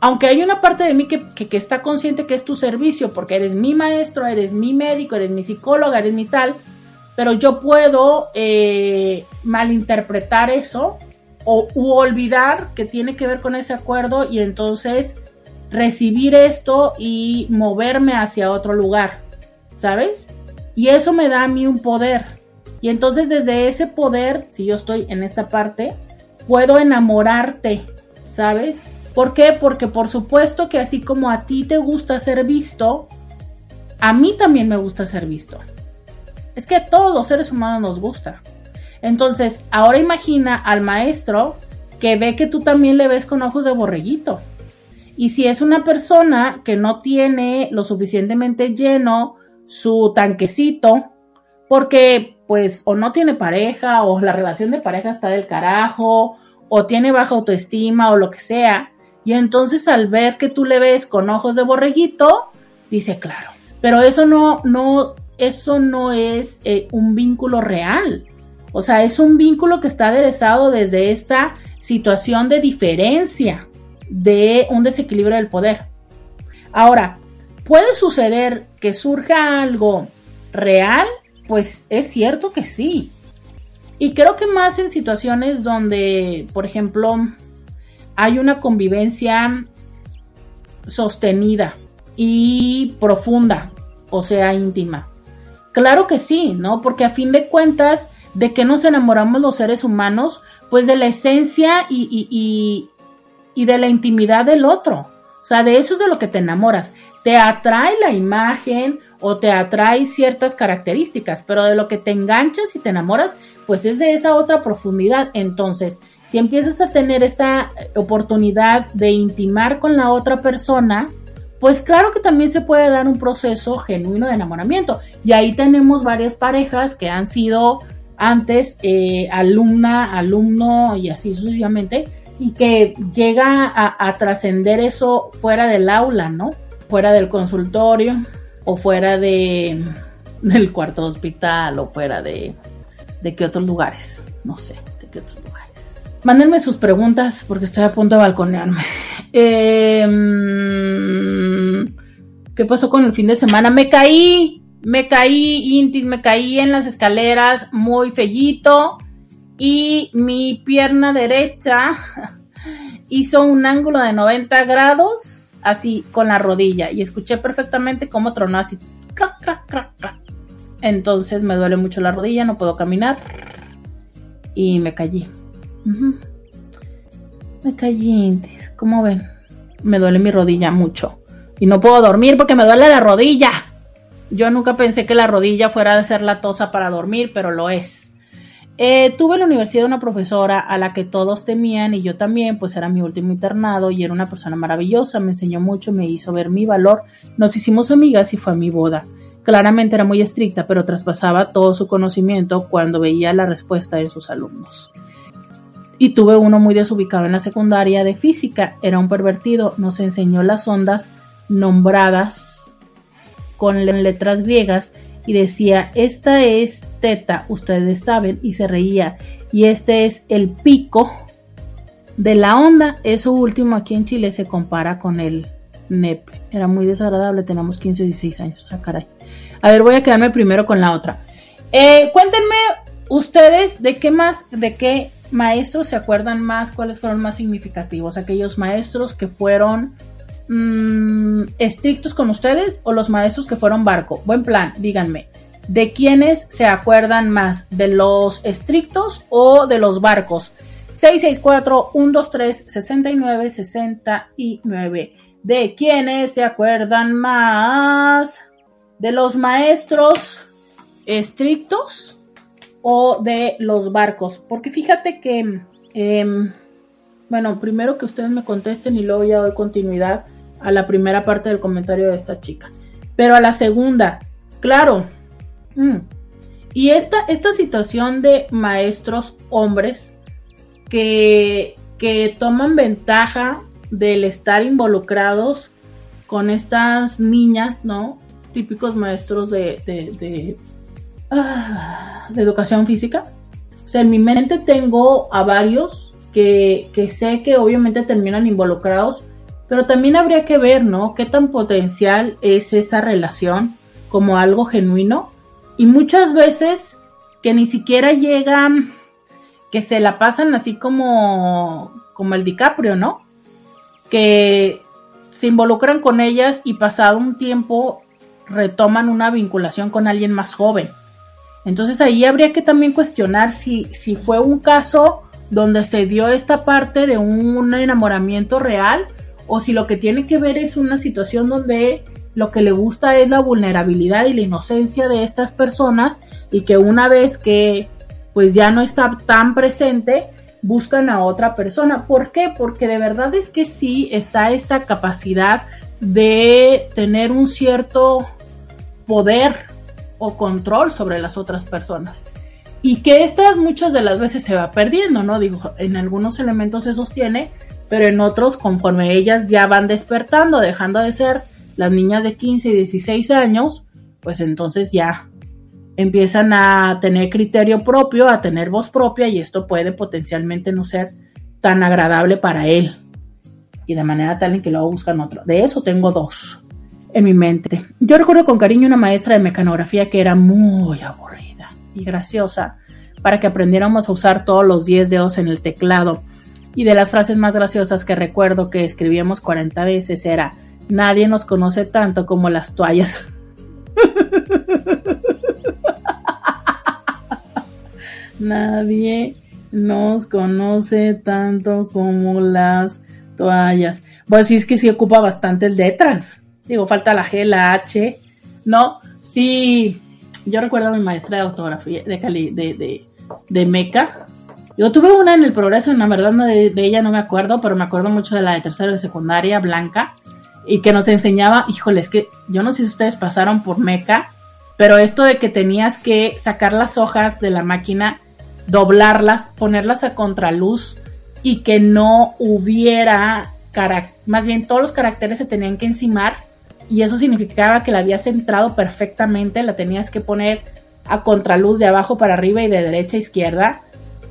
aunque hay una parte de mí que, está consciente que es tu servicio, porque eres mi maestro, eres mi médico, eres mi psicóloga, eres mi tal, pero yo puedo eh, malinterpretar eso o u olvidar que tiene que ver con ese acuerdo y entonces recibir esto y moverme hacia otro lugar, ¿sabes? Y eso me da a mí un poder. Y entonces desde ese poder, si yo estoy en esta parte, puedo enamorarte, ¿sabes? ¿Por qué? Porque por supuesto que así como a ti te gusta ser visto, a mí también me gusta ser visto. Es que a todos los seres humanos nos gusta. Entonces, ahora imagina al maestro que ve que tú también le ves con ojos de borreguito. Y si es una persona que no tiene lo suficientemente lleno su tanquecito, porque pues o no tiene pareja, o la relación de pareja está del carajo, o tiene baja autoestima, o lo que sea, y entonces al ver que tú le ves con ojos de borreguito, dice, claro. Pero eso no, no, eso no es eh, un vínculo real. O sea, es un vínculo que está aderezado desde esta situación de diferencia, de un desequilibrio del poder. Ahora, ¿puede suceder que surja algo real? Pues es cierto que sí. Y creo que más en situaciones donde, por ejemplo, hay una convivencia sostenida y profunda, o sea, íntima. Claro que sí, ¿no? Porque a fin de cuentas, ¿de qué nos enamoramos los seres humanos? Pues de la esencia y, y, de la intimidad del otro. O sea, de eso es de lo que te enamoras. Te atrae la imagen o te atrae ciertas características, pero de lo que te enganchas y te enamoras, pues es de esa otra profundidad. Entonces, si empiezas a tener esa oportunidad de intimar con la otra persona, pues claro que también se puede dar un proceso genuino de enamoramiento. Y ahí tenemos varias parejas que han sido antes eh, alumna, alumno y así sucesivamente, y que llega a, trascender eso fuera del aula, ¿no? Fuera del consultorio o fuera de, del cuarto de hospital o fuera de, de qué otros lugares, no sé, de qué otros lugares. Mándenme sus preguntas porque estoy a punto de balconearme. Em, ¿Qué pasó con el fin de semana? Me caí, me caí, Inti, me caí en las escaleras muy fellito y mi pierna derecha hizo un ángulo de 90 grados así con la rodilla y escuché perfectamente cómo tronó así. Entonces me duele mucho la rodilla, no puedo caminar y me caí. Me caí, como ven? Me duele mi rodilla mucho. Y no puedo dormir porque me duele la rodilla. Yo nunca pensé que la rodilla fuera de ser la tosa para dormir, pero lo es. Eh, tuve en la universidad una profesora a la que todos temían y yo también, pues era mi último internado y era una persona maravillosa, me enseñó mucho, me hizo ver mi valor, nos hicimos amigas y fue a mi boda. Claramente era muy estricta, pero traspasaba todo su conocimiento cuando veía la respuesta en sus alumnos. Y tuve uno muy desubicado en la secundaria de física, era un pervertido, nos enseñó las ondas nombradas con letras griegas y decía, esta es teta, ustedes saben, y se reía, y este es el pico de la onda, eso último aquí en Chile se compara con el NEP, era muy desagradable, tenemos 15 o 16 años, ah, caray. A ver, voy a quedarme primero con la otra. Eh, cuéntenme ustedes de qué más, de qué maestros se acuerdan más cuáles fueron más significativos? ¿Aquellos maestros que fueron mm, estrictos con ustedes o los maestros que fueron barco? Buen plan, díganme. ¿De quiénes se acuerdan más? ¿De los estrictos o de los barcos? 664-123-6969. ¿De quiénes se acuerdan más? ¿De los maestros estrictos o de los barcos. Porque fíjate que, em, bueno, primero que ustedes me contesten y luego ya doy continuidad a la primera parte del comentario de esta chica. Pero a la segunda, claro. Mm, y esta, esta situación de maestros hombres que, que toman ventaja del estar involucrados con estas niñas, ¿no? Típicos maestros de, de Ah, de educación física. O sea, en mi mente tengo a varios que, sé que obviamente terminan involucrados pero también habría que ver, ¿no? ¿Qué tan potencial es esa relación como algo genuino? Y muchas veces que ni siquiera llegan, que se la pasan así como, como el DiCaprio, ¿no? Que se involucran con ellas y pasado un tiempo retoman una vinculación con alguien más joven. Entonces ahí habría que también cuestionar si, si fue un caso donde se dio esta parte de un enamoramiento real o si lo que tiene que ver es una situación donde lo que le gusta es la vulnerabilidad y la inocencia de estas personas y que una vez que pues ya no está tan presente, buscan a otra persona. ¿Por qué? Porque de verdad es que sí está esta capacidad de tener un cierto poder o control sobre las otras personas. Y que estas muchas de las veces se va perdiendo, ¿no? Digo, en algunos elementos se sostiene, pero en otros, conforme ellas ya van despertando, dejando de ser las niñas de 15 y 16 años, pues entonces ya empiezan a tener criterio propio, a tener voz propia y esto puede potencialmente no ser tan agradable para él. Y de manera tal en que luego buscan otro. De eso tengo dos en mi mente. Yo recuerdo con cariño una maestra de mecanografía que era muy aburrida y graciosa para que aprendiéramos a usar todos los 10 dedos en el teclado. Y de las frases más graciosas que recuerdo que escribíamos 40 veces era, nadie nos conoce tanto como las toallas. nadie nos conoce tanto como las toallas. Pues sí, es que sí ocupa bastantes letras. Digo, falta la G, la H, ¿no? Sí, yo recuerdo a mi maestra de autografía de, Cali, de, de, de Meca. Yo tuve una en el progreso, en la verdad de, ella no me acuerdo, pero me acuerdo mucho de la de tercero de secundaria, Blanca, y que nos enseñaba, híjole, es que yo no sé si ustedes pasaron por Meca, pero esto de que tenías que sacar las hojas de la máquina, doblarlas, ponerlas a contraluz y que no hubiera, más bien todos los caracteres se tenían que encimar y eso significaba que la habías centrado perfectamente, la tenías que poner a contraluz de abajo para arriba y de derecha a izquierda.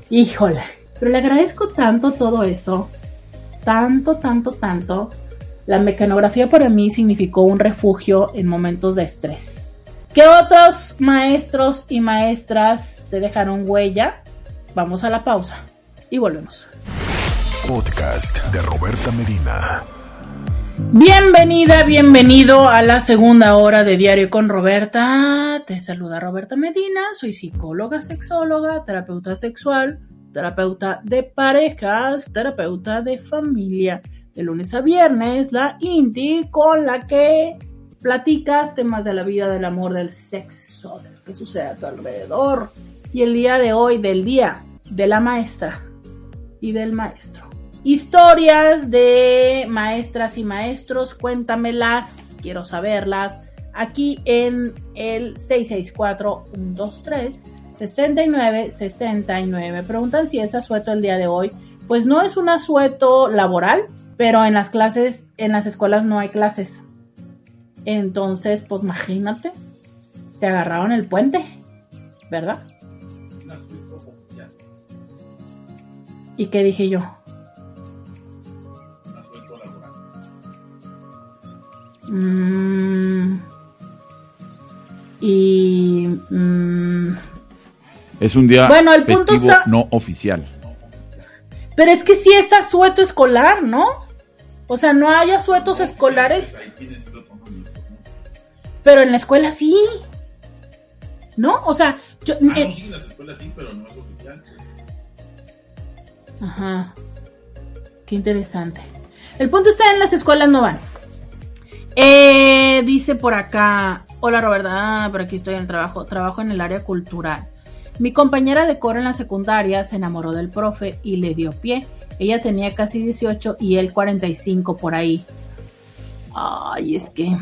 Híjole, pero le agradezco tanto todo eso, tanto, tanto, tanto. La mecanografía para mí significó un refugio en momentos de estrés. ¿Qué otros maestros y maestras te dejaron huella? Vamos a la pausa y volvemos. Podcast de Roberta Medina. Bienvenida, bienvenido a la segunda hora de Diario con Roberta. Te saluda Roberta Medina, soy psicóloga, sexóloga, terapeuta sexual, terapeuta de parejas, terapeuta de familia. De lunes a viernes, la INTI con la que platicas temas de la vida, del amor, del sexo, de lo que sucede a tu alrededor. Y el día de hoy, del día de la maestra y del maestro. Historias de maestras y maestros, cuéntamelas, quiero saberlas. Aquí en el 664-123-6969. Me preguntan si es asueto el día de hoy. Pues no es un asueto laboral, pero en las clases, en las escuelas no hay clases. Entonces, pues imagínate, se agarraron el puente, ¿verdad? ¿Y qué dije yo? Mm, y. Mm, es un día bueno, el festivo punto está... no oficial. Pero es que sí es asueto escolar, ¿no? O sea, no hay asuetos escolares. Pero en la escuela sí. ¿No? O sea, yo. Ah, eh, no, sí, en las escuelas sí, pero no es oficial. Ajá. Qué interesante. El punto está en las escuelas no van. Eh, dice por acá, hola Roberta, ah, por aquí estoy en el trabajo, trabajo en el área cultural. Mi compañera de coro en la secundaria se enamoró del profe y le dio pie. Ella tenía casi 18 y él 45 por ahí. Ay, es que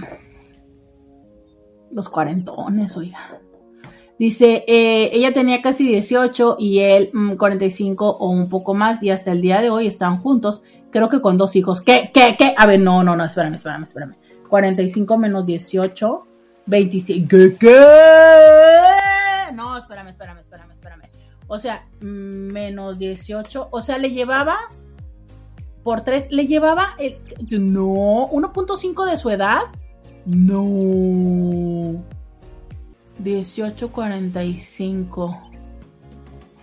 los cuarentones, oiga. Dice, eh, ella tenía casi 18 y él mm, 45 o un poco más y hasta el día de hoy están juntos, creo que con dos hijos. ¿Qué, qué, qué? A ver, no, no, no, espérame, espérame, espérame. 45 menos 18, 25. ¿Qué? ¿Qué? No, espérame, espérame, espérame, espérame. O sea, menos 18. O sea, le llevaba por 3. Le llevaba el, no, 1.5 de su edad. No. 18.45.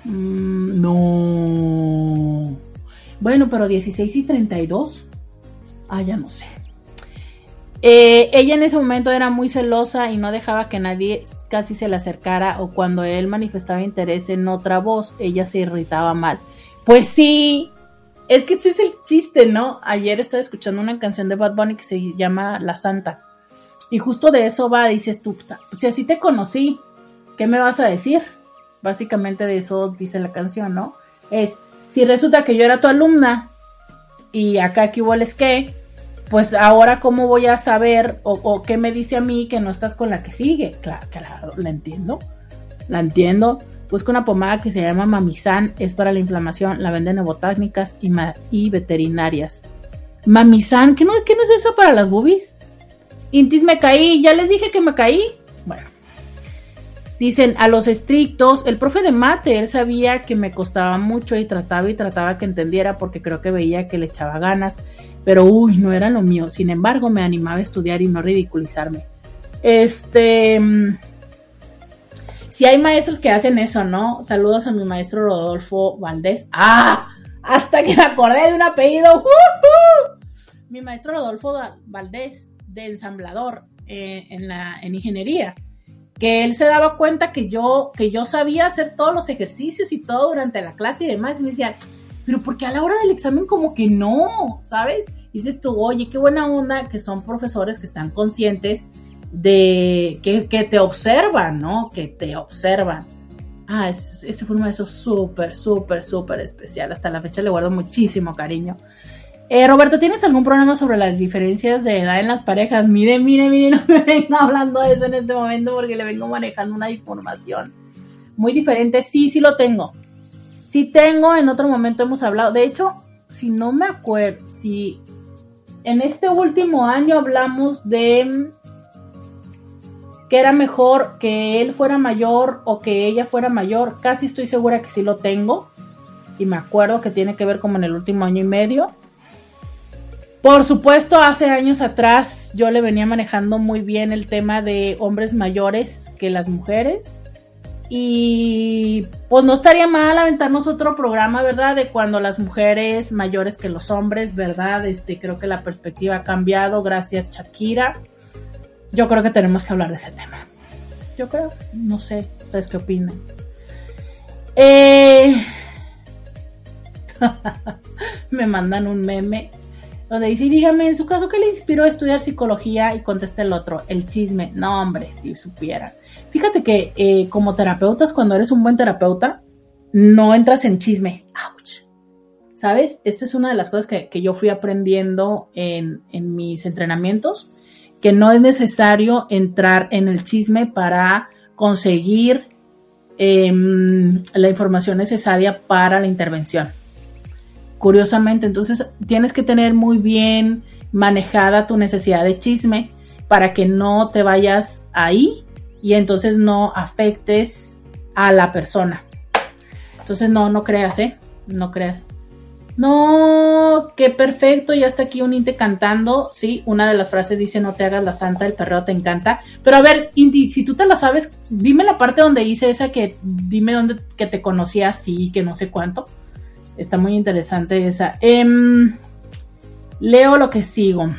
Mm, no. Bueno, pero 16 y 32. Ah, ya no sé. Eh, ella en ese momento era muy celosa y no dejaba que nadie casi se le acercara o cuando él manifestaba interés en otra voz, ella se irritaba mal. Pues sí, es que ese es el chiste, ¿no? Ayer estaba escuchando una canción de Bad Bunny que se llama La Santa. Y justo de eso va, dices tú, si así te conocí, ¿qué me vas a decir? Básicamente de eso dice la canción, ¿no? Es, si resulta que yo era tu alumna y acá que hubo el que, pues ahora cómo voy a saber o, qué me dice a mí que no estás con la que sigue. Claro, claro, la entiendo. La entiendo. Busca una pomada que se llama Mamizan, es para la inflamación, la venden nebotácnicas y, y veterinarias. Mamizan, ¿qué no, ¿qué no es eso para las boobies? Intis me caí, ya les dije que me caí. Bueno. Dicen, a los estrictos, el profe de mate, él sabía que me costaba mucho y trataba y trataba que entendiera porque creo que veía que le echaba ganas pero uy, no era lo mío. Sin embargo, me animaba a estudiar y no ridiculizarme. Este. Mm, si hay maestros que hacen eso, ¿no? Saludos a mi maestro Rodolfo Valdés. ¡Ah! Hasta que me acordé de un apellido. Mi maestro Rodolfo Valdés, de ensamblador eh, en, la, en ingeniería. Que él se daba cuenta que yo, que yo sabía hacer todos los ejercicios y todo durante la clase y demás. Y me decía, pero porque a la hora del examen como que no, ¿sabes? Dices tú, oye, qué buena onda que son profesores que están conscientes de que, te observan, ¿no? Que te observan. Ah, ese, fue uno de súper, súper, súper especial. Hasta la fecha le guardo muchísimo cariño. Eh, Roberto, ¿tienes algún problema sobre las diferencias de edad en las parejas? Mire, mire, mire, no me venga hablando de eso en este momento porque le vengo manejando una información muy diferente. Sí, sí lo tengo. Si tengo, en otro momento hemos hablado, de hecho, si no me acuerdo, si en este último año hablamos de que era mejor que él fuera mayor o que ella fuera mayor, casi estoy segura que sí lo tengo. Y me acuerdo que tiene que ver como en el último año y medio. Por supuesto, hace años atrás yo le venía manejando muy bien el tema de hombres mayores que las mujeres. Y pues no estaría mal aventarnos otro programa, ¿verdad? De cuando las mujeres mayores que los hombres, ¿verdad? Este, creo que la perspectiva ha cambiado gracias Shakira. Yo creo que tenemos que hablar de ese tema. Yo creo, no sé, ¿ustedes qué opinan? Eh... Me mandan un meme donde dice, dígame, en su caso, ¿qué le inspiró a estudiar psicología? Y contesta el otro, el chisme. No, hombre, si supieran. Fíjate que eh, como terapeutas, cuando eres un buen terapeuta, no entras en chisme. ¡Auch! ¿Sabes? Esta es una de las cosas que, yo fui aprendiendo en, mis entrenamientos, que no es necesario entrar en el chisme para conseguir em, la información necesaria para la intervención. Curiosamente, entonces tienes que tener muy bien manejada tu necesidad de chisme para que no te vayas ahí y entonces no afectes a la persona. Entonces no, no creas, ¿eh? No creas. No, qué perfecto, ya está aquí un Inte cantando, sí, una de las frases dice no te hagas la santa, el perreo te encanta. Pero a ver, Inti, si tú te la sabes, dime la parte donde dice esa que, dime dónde que te conocía, sí, que no sé cuánto. Está muy interesante esa. Em, leo lo que sigo.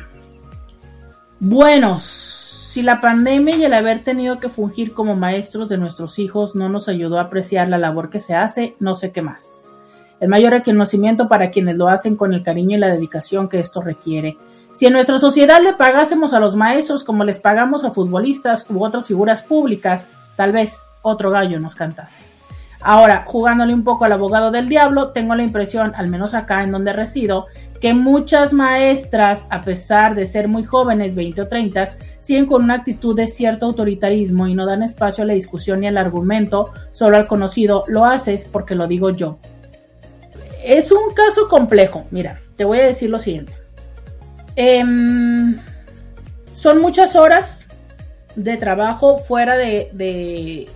Buenos, si la pandemia y el haber tenido que fungir como maestros de nuestros hijos no nos ayudó a apreciar la labor que se hace, no sé qué más. El mayor reconocimiento para quienes lo hacen con el cariño y la dedicación que esto requiere. Si en nuestra sociedad le pagásemos a los maestros como les pagamos a futbolistas u otras figuras públicas, tal vez otro gallo nos cantase. Ahora, jugándole un poco al abogado del diablo, tengo la impresión, al menos acá en donde resido, que muchas maestras, a pesar de ser muy jóvenes, 20 o 30, siguen con una actitud de cierto autoritarismo y no dan espacio a la discusión ni al argumento, solo al conocido, lo haces porque lo digo yo. Es un caso complejo, mira, te voy a decir lo siguiente. Em, son muchas horas de trabajo fuera de, de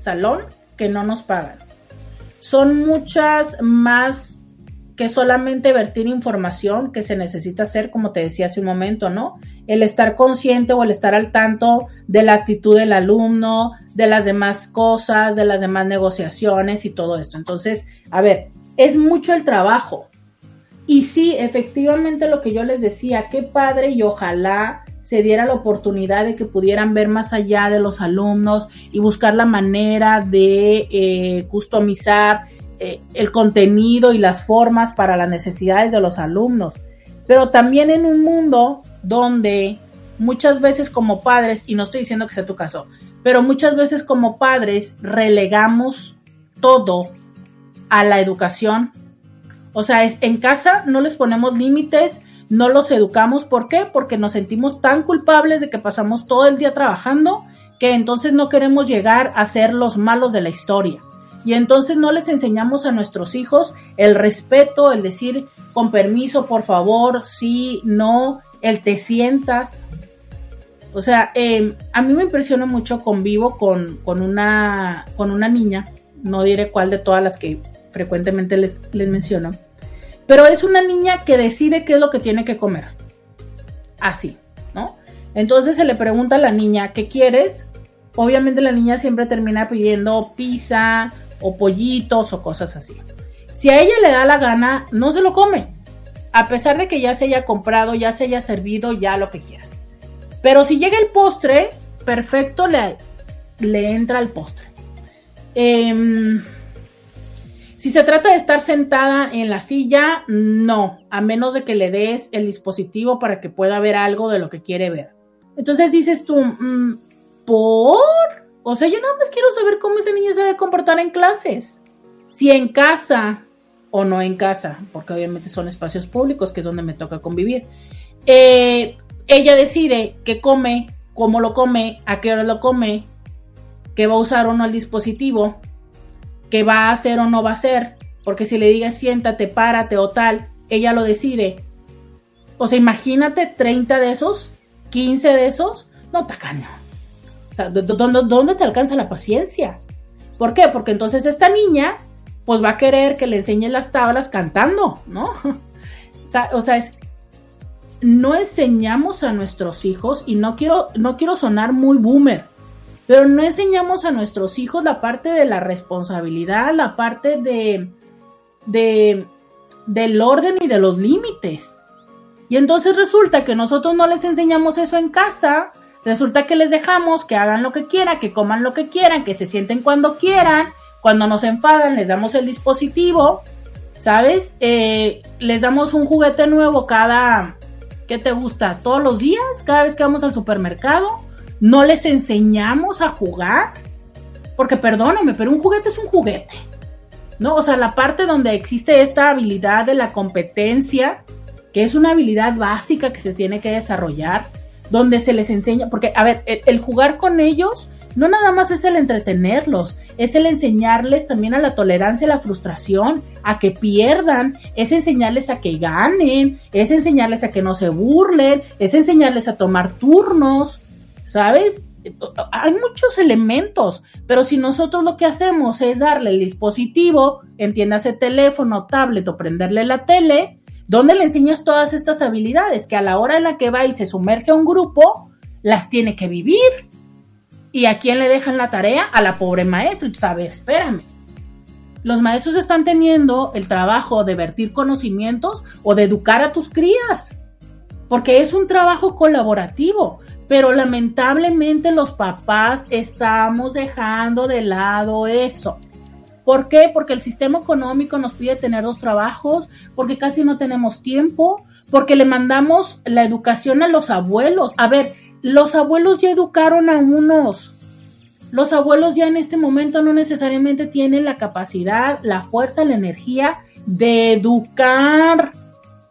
salón que no nos pagan. Son muchas más que solamente vertir información que se necesita hacer, como te decía hace un momento, ¿no? El estar consciente o el estar al tanto de la actitud del alumno, de las demás cosas, de las demás negociaciones y todo esto. Entonces, a ver, es mucho el trabajo. Y sí, efectivamente lo que yo les decía, qué padre y ojalá se diera la oportunidad de que pudieran ver más allá de los alumnos y buscar la manera de eh, customizar eh, el contenido y las formas para las necesidades de los alumnos. Pero también en un mundo donde muchas veces como padres, y no estoy diciendo que sea tu caso, pero muchas veces como padres relegamos todo a la educación. O sea, es, en casa no les ponemos límites, no los educamos. ¿Por qué? Porque nos sentimos tan culpables de que pasamos todo el día trabajando que entonces no queremos llegar a ser los malos de la historia. Y entonces no les enseñamos a nuestros hijos el respeto, el decir con permiso, por favor, sí, no, el te sientas. O sea, em, a mí me impresiona mucho, convivo con, con, una, con una niña, no diré cuál de todas las que frecuentemente les, les menciono, pero es una niña que decide qué es lo que tiene que comer. Así, ¿no? Entonces se le pregunta a la niña, ¿qué quieres? Obviamente la niña siempre termina pidiendo pizza o pollitos o cosas así. Si a ella le da la gana, no se lo come. A pesar de que ya se haya comprado, ya se haya servido, ya lo que quieras. Pero si llega el postre, perfecto, le, le entra el postre. Em, si se trata de estar sentada en la silla, no, a menos de que le des el dispositivo para que pueda ver algo de lo que quiere ver. Entonces dices tú, mm, ¿por? O sea, yo nada más quiero saber cómo esa niña se debe comportar en clases. Si en casa o no en casa, porque obviamente son espacios públicos, que es donde me toca convivir. Eh, ella decide qué come, cómo lo come, a qué hora lo come, qué va a usar o no el dispositivo, qué va a hacer o no va a hacer, porque si le digas siéntate, párate o tal, ella lo decide. O sea, imagínate 30 de esos, 15 de esos, no, tacaño. O ¿dónde, te alcanza la paciencia? ¿Por qué? Porque entonces esta niña, pues va a querer que le enseñe las tablas cantando, ¿no? o sea, es, no enseñamos a nuestros hijos, y no quiero, no quiero sonar muy boomer, pero no enseñamos a nuestros hijos la parte de la responsabilidad, la parte de del orden y de los límites. Y entonces resulta que nosotros no les enseñamos eso en casa, Resulta que les dejamos que hagan lo que quieran, que coman lo que quieran, que se sienten cuando quieran. Cuando nos enfadan, les damos el dispositivo, ¿sabes? Eh, les damos un juguete nuevo cada, ¿qué te gusta? Todos los días, cada vez que vamos al supermercado. No les enseñamos a jugar. Porque perdóname, pero un juguete es un juguete. ¿No? O sea, la parte donde existe esta habilidad de la competencia, que es una habilidad básica que se tiene que desarrollar donde se les enseña, porque, a ver, el, jugar con ellos no nada más es el entretenerlos, es el enseñarles también a la tolerancia, a la frustración, a que pierdan, es enseñarles a que ganen, es enseñarles a que no se burlen, es enseñarles a tomar turnos, ¿sabes? Hay muchos elementos, pero si nosotros lo que hacemos es darle el dispositivo, entiéndase teléfono, tablet o prenderle la tele, ¿Dónde le enseñas todas estas habilidades? Que a la hora en la que va y se sumerge a un grupo, las tiene que vivir. ¿Y a quién le dejan la tarea? A la pobre maestra. ¿Sabes? Espérame. Los maestros están teniendo el trabajo de vertir conocimientos o de educar a tus crías. Porque es un trabajo colaborativo. Pero lamentablemente los papás estamos dejando de lado eso. ¿Por qué? Porque el sistema económico nos pide tener dos trabajos, porque casi no tenemos tiempo, porque le mandamos la educación a los abuelos. A ver, los abuelos ya educaron a unos. Los abuelos ya en este momento no necesariamente tienen la capacidad, la fuerza, la energía de educar.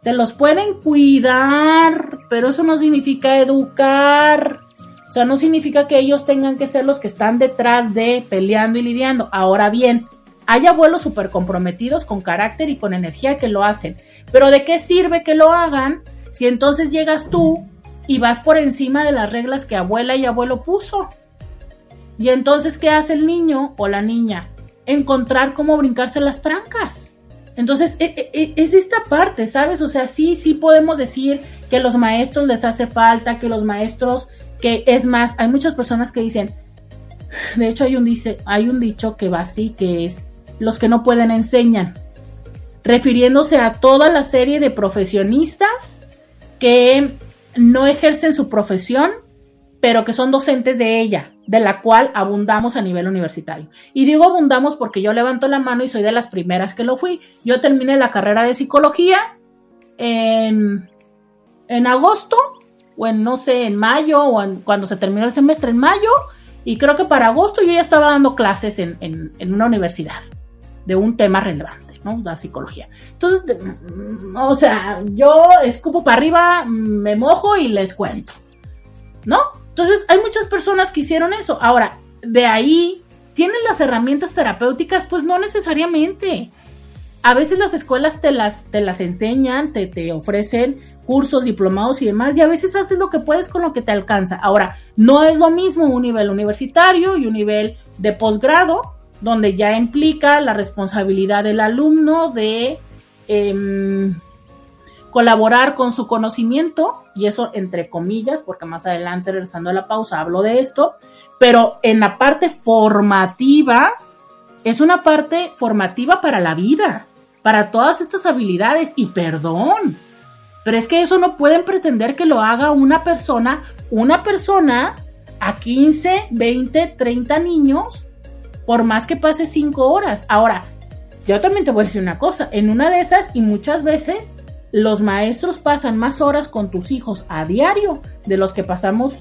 Te los pueden cuidar, pero eso no significa educar. O sea, no significa que ellos tengan que ser los que están detrás de peleando y lidiando. Ahora bien, hay abuelos súper comprometidos con carácter y con energía que lo hacen. Pero ¿de qué sirve que lo hagan si entonces llegas tú y vas por encima de las reglas que abuela y abuelo puso? Y entonces, ¿qué hace el niño o la niña? Encontrar cómo brincarse las trancas. Entonces, e, e, e, es esta parte, ¿sabes? O sea, sí, sí podemos decir que los maestros les hace falta, que los maestros, que es más, hay muchas personas que dicen, de hecho hay un, dice, hay un dicho que va así, que es, los que no pueden enseñan, refiriéndose a toda la serie de profesionistas que no ejercen su profesión, pero que son docentes de ella, de la cual abundamos a nivel universitario. Y digo abundamos porque yo levanto la mano y soy de las primeras que lo fui. Yo terminé la carrera de psicología en, en agosto, o en no sé, en mayo, o en, cuando se terminó el semestre en mayo, y creo que para agosto yo ya estaba dando clases en, en una universidad de un tema relevante. ¿no? La psicología. Entonces, mm, o sea, yo escupo para arriba, me mojo y les cuento, ¿no? Entonces, hay muchas personas que hicieron eso. Ahora, de ahí, ¿tienen las herramientas terapéuticas? Pues no necesariamente. A veces las escuelas te las, te las enseñan, te, te ofrecen cursos, diplomados y demás, y a veces haces lo que puedes con lo que te alcanza. Ahora, no es lo mismo un nivel universitario y un nivel de posgrado, donde ya implica la responsabilidad del alumno de em, colaborar con su conocimiento, y eso entre comillas, porque más adelante, regresando a la pausa, hablo de esto, pero en la parte formativa, es una parte formativa para la vida, para todas estas habilidades, y perdón, pero es que eso no pueden pretender que lo haga una persona, una persona a 15, 20, 30 niños por más que pase cinco horas. Ahora, yo también te voy a decir una cosa, en una de esas y muchas veces los maestros pasan más horas con tus hijos a diario de los que pasamos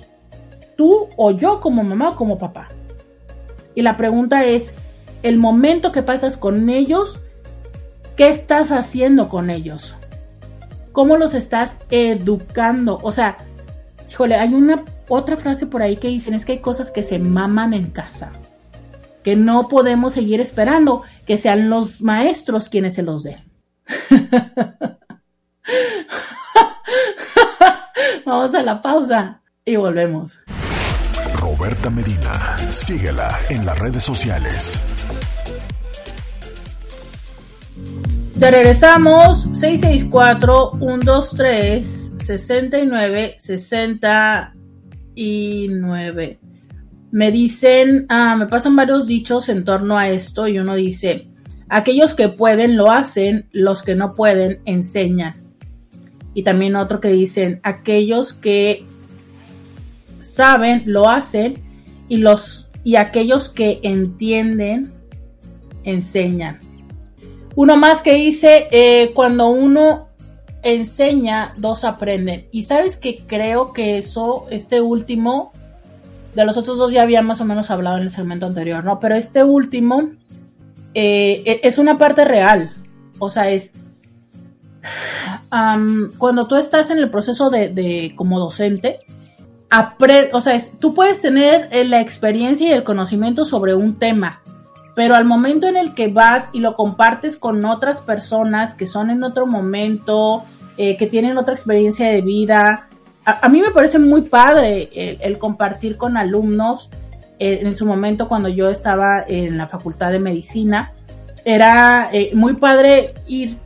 tú o yo como mamá o como papá. Y la pregunta es, el momento que pasas con ellos, ¿qué estás haciendo con ellos? ¿Cómo los estás educando? O sea, híjole, hay una otra frase por ahí que dicen, es que hay cosas que se maman en casa que no podemos seguir esperando que sean los maestros quienes se los den. Vamos a la pausa y volvemos. Roberta Medina, síguela en las redes sociales. Ya regresamos 664 123 69 69 me dicen, ah, me pasan varios dichos en torno a esto y uno dice, aquellos que pueden lo hacen, los que no pueden enseñan. Y también otro que dicen, aquellos que saben lo hacen y los y aquellos que entienden enseñan. Uno más que dice, eh, cuando uno enseña, dos aprenden. Y sabes que creo que eso, este último, de los otros dos ya había más o menos hablado en el segmento anterior, ¿no? Pero este último eh, e-, es una parte real. O sea, es. cuando tú estás en el proceso de, como docente, o sea, tú puedes tener eh, la experiencia y el conocimiento sobre un tema, pero al momento en el que vas y lo compartes con otras personas que son en otro momento, eh, que tienen otra experiencia de vida, a, mí me parece muy padre el, compartir con alumnos. Eh, en su momento, cuando yo estaba en la facultad de medicina, era eh, muy padre ir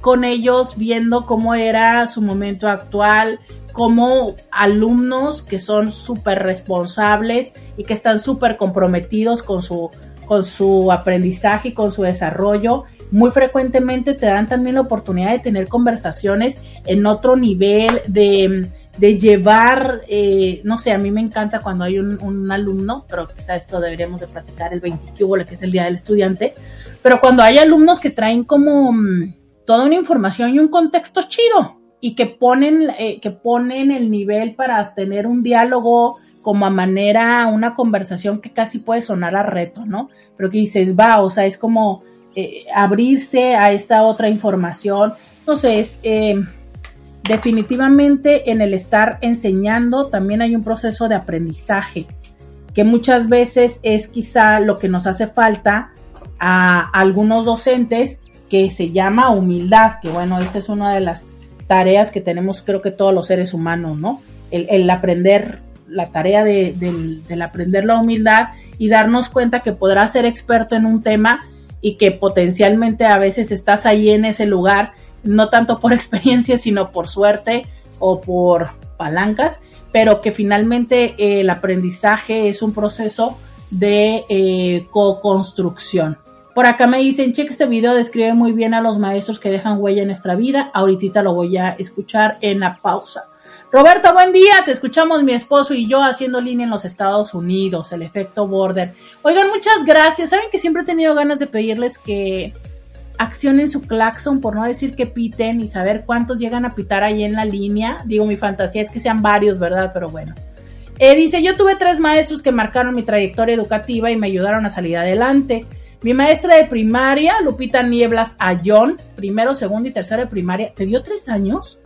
con ellos viendo cómo era su momento actual, como alumnos que son súper responsables y que están súper comprometidos con su, con su aprendizaje y con su desarrollo. Muy frecuentemente te dan también la oportunidad de tener conversaciones en otro nivel de de llevar, eh, no sé, a mí me encanta cuando hay un, alumno, pero quizá esto deberíamos de practicar el 20 que es el Día del Estudiante, pero cuando hay alumnos que traen como mm, toda una información y un contexto chido y que ponen, eh, que ponen el nivel para tener un diálogo como a manera, una conversación que casi puede sonar a reto, ¿no? Pero que dices, va, o sea, es como eh, abrirse a esta otra información. Entonces, eh, definitivamente en el estar enseñando también hay un proceso de aprendizaje que muchas veces es quizá lo que nos hace falta a algunos docentes que se llama humildad, que bueno, esta es una de las tareas que tenemos creo que todos los seres humanos, ¿no? El, aprender, la tarea de, del, aprender la humildad y darnos cuenta que podrás ser experto en un tema y que potencialmente a veces estás ahí en ese lugar, no tanto por experiencia, sino por suerte o por palancas, pero que finalmente eh, el aprendizaje es un proceso de eh, co-construcción. Por acá me dicen, cheque este video, describe muy bien a los maestros que dejan huella en nuestra vida. Ahorita lo voy a escuchar en la pausa. Roberto, buen día. Te escuchamos mi esposo y yo haciendo línea en los Estados Unidos, el efecto border. Oigan, muchas gracias. Saben que siempre he tenido ganas de pedirles que accionen su claxon, por no decir que piten y saber cuántos llegan a pitar ahí en la línea. Digo, mi fantasía es que sean varios, ¿verdad? Pero bueno. Eh, dice, yo tuve tres maestros que marcaron mi trayectoria educativa y me ayudaron a salir adelante. Mi maestra de primaria, Lupita Nieblas Ayón, primero, segundo y tercero de primaria, ¿te dio tres años?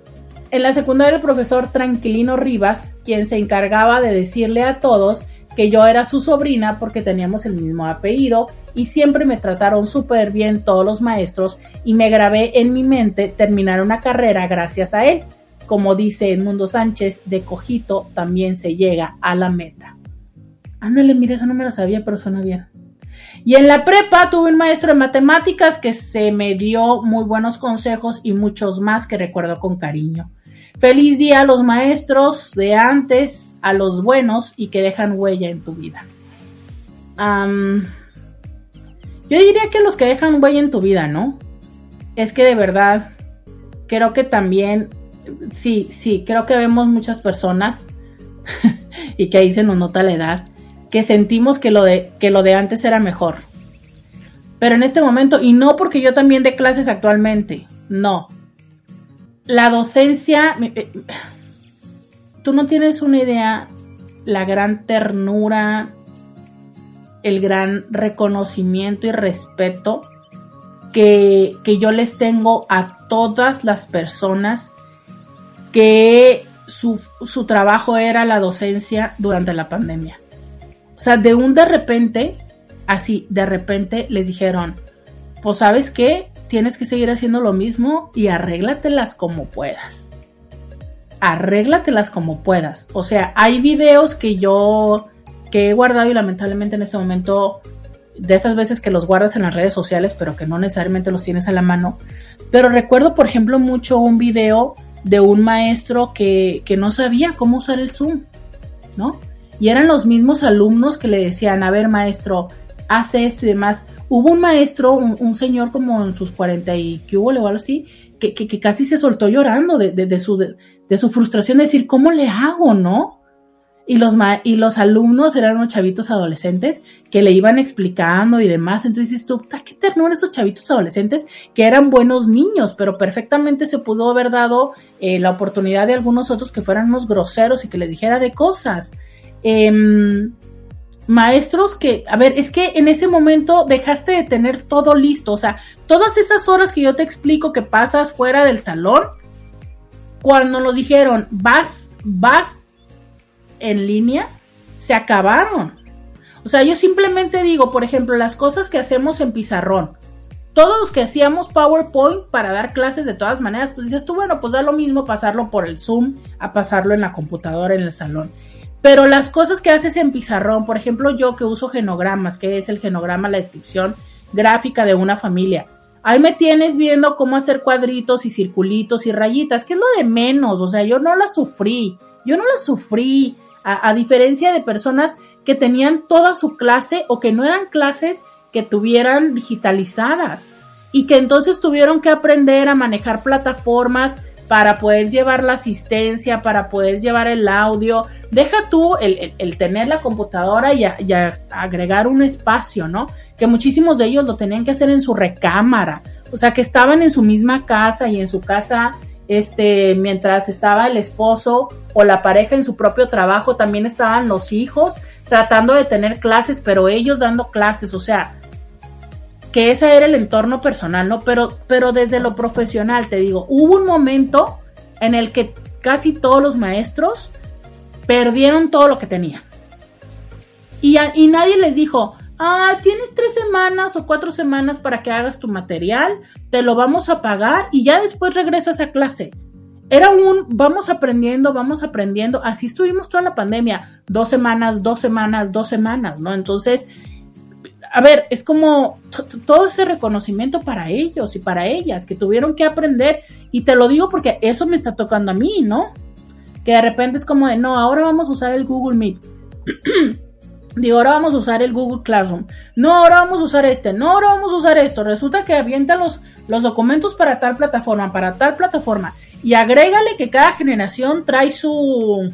En la secundaria el profesor Tranquilino Rivas, quien se encargaba de decirle a todos que yo era su sobrina porque teníamos el mismo apellido y siempre me trataron súper bien todos los maestros y me grabé en mi mente terminar una carrera gracias a él. Como dice Edmundo Sánchez, de cojito también se llega a la meta. Ándale, mira, eso no me lo sabía, pero suena bien. Y en la prepa tuve un maestro de matemáticas que se me dio muy buenos consejos y muchos más que recuerdo con cariño. Feliz día a los maestros de antes, a los buenos y que dejan huella en tu vida. yo diría que los que dejan huella en tu vida, ¿no? Es que de verdad, creo que también, sí, sí, creo que vemos muchas personas y que ahí se nos nota la edad, que sentimos que lo de, que lo de antes era mejor. Pero en este momento, y no porque yo también dé clases actualmente, no, la docencia, eh, tú no tienes una idea la gran ternura, el gran reconocimiento y respeto que, yo les tengo a todas las personas que su, su, trabajo era la docencia durante la pandemia. O sea, de un de repente, así, de repente les dijeron, pues sabes qué, tienes que seguir haciendo lo mismo y arréglatelas como puedas. Arréglatelas como puedas. O sea, hay videos que yo que he guardado y lamentablemente en este momento de esas veces que los guardas en las redes sociales, pero que no necesariamente los tienes a la mano. Pero recuerdo, por ejemplo, mucho un video de un maestro que, que no sabía cómo usar el Zoom, ¿no? Y eran los mismos alumnos que le decían, a ver, maestro, hace esto y demás. Hubo un maestro, un, señor como en sus 40 y que hubo o algo así, que, que, casi se soltó llorando de, de, su, de, su frustración de decir, ¿cómo le hago, no? Y los, y los alumnos eran unos chavitos adolescentes que le iban explicando y demás. Entonces dices tú, qué ternura esos chavitos adolescentes que eran buenos niños, pero perfectamente se pudo haber dado eh, la oportunidad de algunos otros que fueran unos groseros y que les dijera de cosas. Eh, maestros que, a ver, es que en ese momento dejaste de tener todo listo, o sea, todas esas horas que yo te explico que pasas fuera del salón, cuando nos dijeron, vas, vas en línea, se acabaron. O sea, yo simplemente digo, por ejemplo, las cosas que hacemos en pizarrón. Todos los que hacíamos PowerPoint para dar clases de todas maneras, pues dices tú, bueno, pues da lo mismo pasarlo por el Zoom a pasarlo en la computadora en el salón. Pero las cosas que haces en pizarrón, por ejemplo, yo que uso genogramas, que es el genograma, la descripción gráfica de una familia. Ahí me tienes viendo cómo hacer cuadritos y circulitos y rayitas, que es lo de menos, o sea, yo no la sufrí, yo no la sufrí, a, a diferencia de personas que tenían toda su clase o que no eran clases que tuvieran digitalizadas y que entonces tuvieron que aprender a manejar plataformas para poder llevar la asistencia, para poder llevar el audio. Deja tú el, tener la computadora y, agregar un espacio, ¿no? Que muchísimos de ellos lo tenían que hacer en su recámara. O sea, que estaban en su misma casa y en su casa, este, mientras estaba el esposo o la pareja en su propio trabajo, también estaban los hijos tratando de tener clases, pero ellos dando clases. O sea, que ese era el entorno personal, ¿no? Pero, pero desde lo profesional, te digo, hubo un momento en el que casi todos los maestros perdieron todo lo que tenían. Y, y nadie les dijo, ah, tienes tres semanas o cuatro semanas para que hagas tu material, te lo vamos a pagar y ya después regresas a clase. Era un, vamos aprendiendo, vamos aprendiendo. Así estuvimos toda la pandemia, dos semanas, dos semanas, dos semanas, ¿no? Entonces, a ver, es como todo ese reconocimiento para ellos y para ellas que tuvieron que aprender. Y te lo digo porque eso me está tocando a mí, ¿no? Que de repente es como de, no, ahora vamos a usar el Google Meet. Digo, ahora vamos a usar el Google Classroom. No, ahora vamos a usar este. No, ahora vamos a usar esto. Resulta que avienta los, los documentos para tal plataforma, para tal plataforma. Y agrégale que cada generación trae su,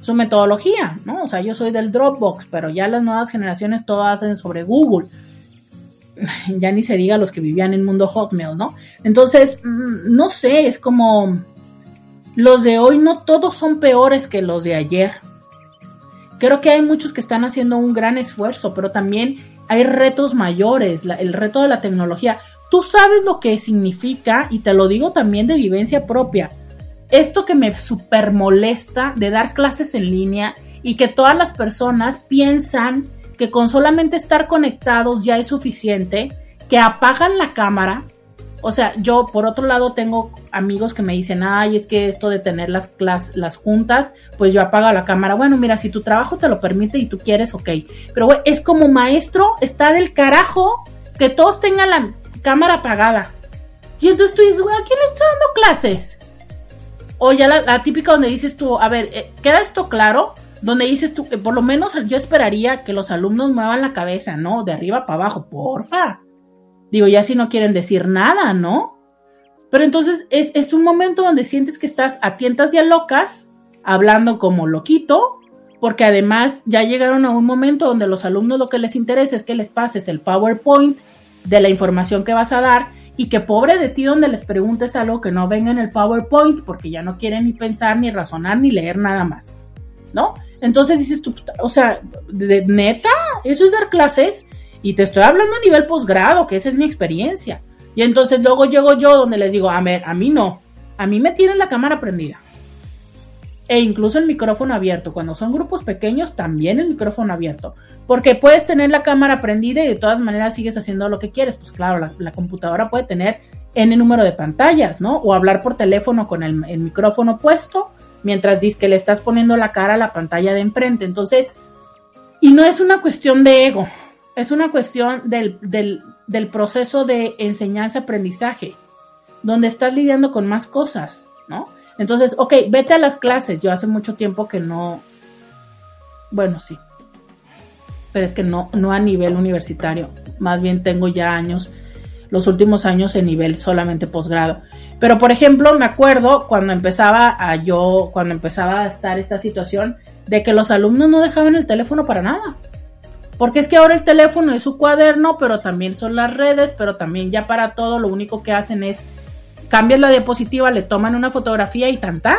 su metodología, ¿no? O sea, yo soy del Dropbox, pero ya las nuevas generaciones todas hacen sobre Google. Ya ni se diga los que vivían en mundo Hotmail, ¿no? Entonces, mm, no sé, es como los de hoy no todos son peores que los de ayer. Creo que hay muchos que están haciendo un gran esfuerzo, pero también hay retos mayores, el reto de la tecnología. Tú sabes lo que significa, y te lo digo también de vivencia propia, esto que me super molesta de dar clases en línea y que todas las personas piensan que con solamente estar conectados ya es suficiente, que apagan la cámara o sea, yo por otro lado tengo amigos que me dicen, ay, es que esto de tener las, las, juntas, pues yo apago la cámara. Bueno, mira, si tu trabajo te lo permite y tú quieres, ok. Pero güey, es como maestro, está del carajo que todos tengan la cámara apagada. Y entonces tú dices, güey, ¿a quién le estoy dando clases? O ya la, típica donde dices tú, a ver, eh, ¿queda esto claro? Donde dices tú, por lo menos yo esperaría que los alumnos muevan la cabeza, ¿no? De arriba para abajo, porfa. Digo, ya si no quieren decir nada, ¿no? Pero entonces es, un momento donde sientes que estás a tientas y a locas, hablando como loquito, porque además ya llegaron a un momento donde los alumnos lo que les interesa es que les pases el PowerPoint de la información que vas a dar y que pobre de ti donde les preguntes algo que no venga en el PowerPoint porque ya no quieren ni pensar, ni razonar, ni leer nada más, ¿no? Entonces dices tú, o sea, de neta, eso es dar clases y te estoy hablando a nivel posgrado, que esa es mi experiencia. Y entonces luego llego yo donde les digo, a ver, a mí no, a mí me tienen la cámara prendida. E incluso el micrófono abierto. Cuando son grupos pequeños, también el micrófono abierto. Porque puedes tener la cámara prendida y de todas maneras sigues haciendo lo que quieres. Pues claro, la, computadora puede tener N número de pantallas, ¿no? O hablar por teléfono con el, micrófono puesto mientras dices que le estás poniendo la cara a la pantalla de enfrente. Entonces, y no es una cuestión de ego, es una cuestión del, proceso de enseñanza-aprendizaje, donde estás lidiando con más cosas, ¿no? Entonces, ok, vete a las clases. Yo hace mucho tiempo que no, bueno, sí, pero es que no, no a nivel universitario, más bien tengo ya años, los últimos años en nivel solamente posgrado. Pero por ejemplo, me acuerdo cuando empezaba a yo, cuando empezaba a estar esta situación de que los alumnos no dejaban el teléfono para nada. Porque es que ahora el teléfono es su cuaderno, pero también son las redes, pero también ya para todo lo único que hacen es cambian la diapositiva, le toman una fotografía y tan tan.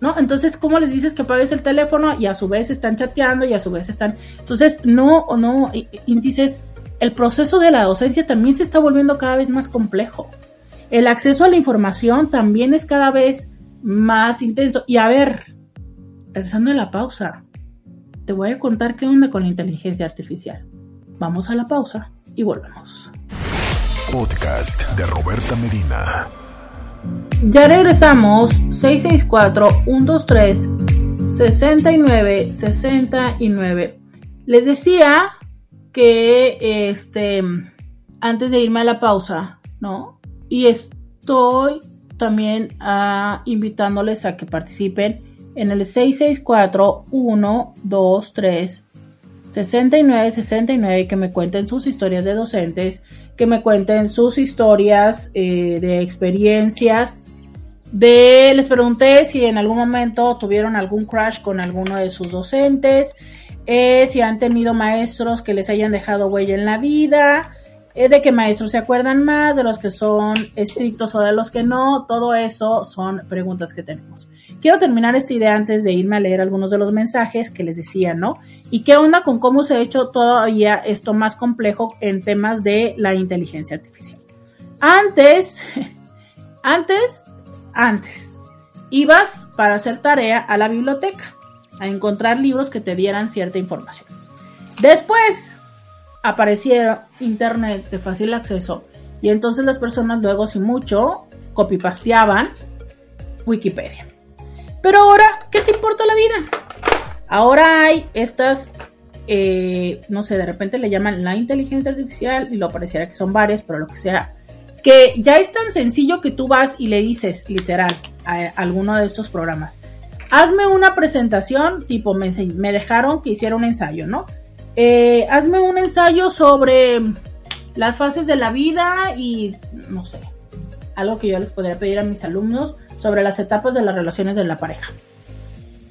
¿No? Entonces, ¿cómo les dices que apagues el teléfono y a su vez están chateando y a su vez están... Entonces, no, o no, dices, el proceso de la docencia también se está volviendo cada vez más complejo. El acceso a la información también es cada vez más intenso. Y a ver, regresando a la pausa, te voy a contar qué onda con la inteligencia artificial. Vamos a la pausa y volvemos. Podcast de Roberta Medina. Ya regresamos 664-123-6969. Les decía que este antes de irme a la pausa, ¿no? Y estoy también ah, invitándoles a que participen en el 664-123. 6969 que me cuenten sus historias de docentes, que me cuenten sus historias eh, de experiencias. De, les pregunté si en algún momento tuvieron algún crash con alguno de sus docentes, eh, si han tenido maestros que les hayan dejado huella en la vida, eh, de qué maestros se acuerdan más, de los que son estrictos o de los que no, todo eso son preguntas que tenemos. Quiero terminar esta idea antes de irme a leer algunos de los mensajes que les decía, ¿no? ¿Y qué onda con cómo se ha hecho todavía esto más complejo en temas de la inteligencia artificial? Antes, antes, antes, ibas para hacer tarea a la biblioteca, a encontrar libros que te dieran cierta información. Después aparecieron internet de fácil acceso y entonces las personas luego, sin mucho, copipasteaban Wikipedia. Pero ahora, ¿qué te importa la vida? Ahora hay estas eh, no sé, de repente le llaman la inteligencia artificial y lo pareciera que son varias, pero lo que sea, que ya es tan sencillo que tú vas y le dices, literal, a, alguno de estos programas, hazme una presentación, tipo, me, dejaron que hiciera un ensayo, ¿no? Eh, hazme un ensayo sobre las fases de la vida y, no sé, algo que yo les podría pedir a mis alumnos sobre las etapas de las relaciones de la pareja.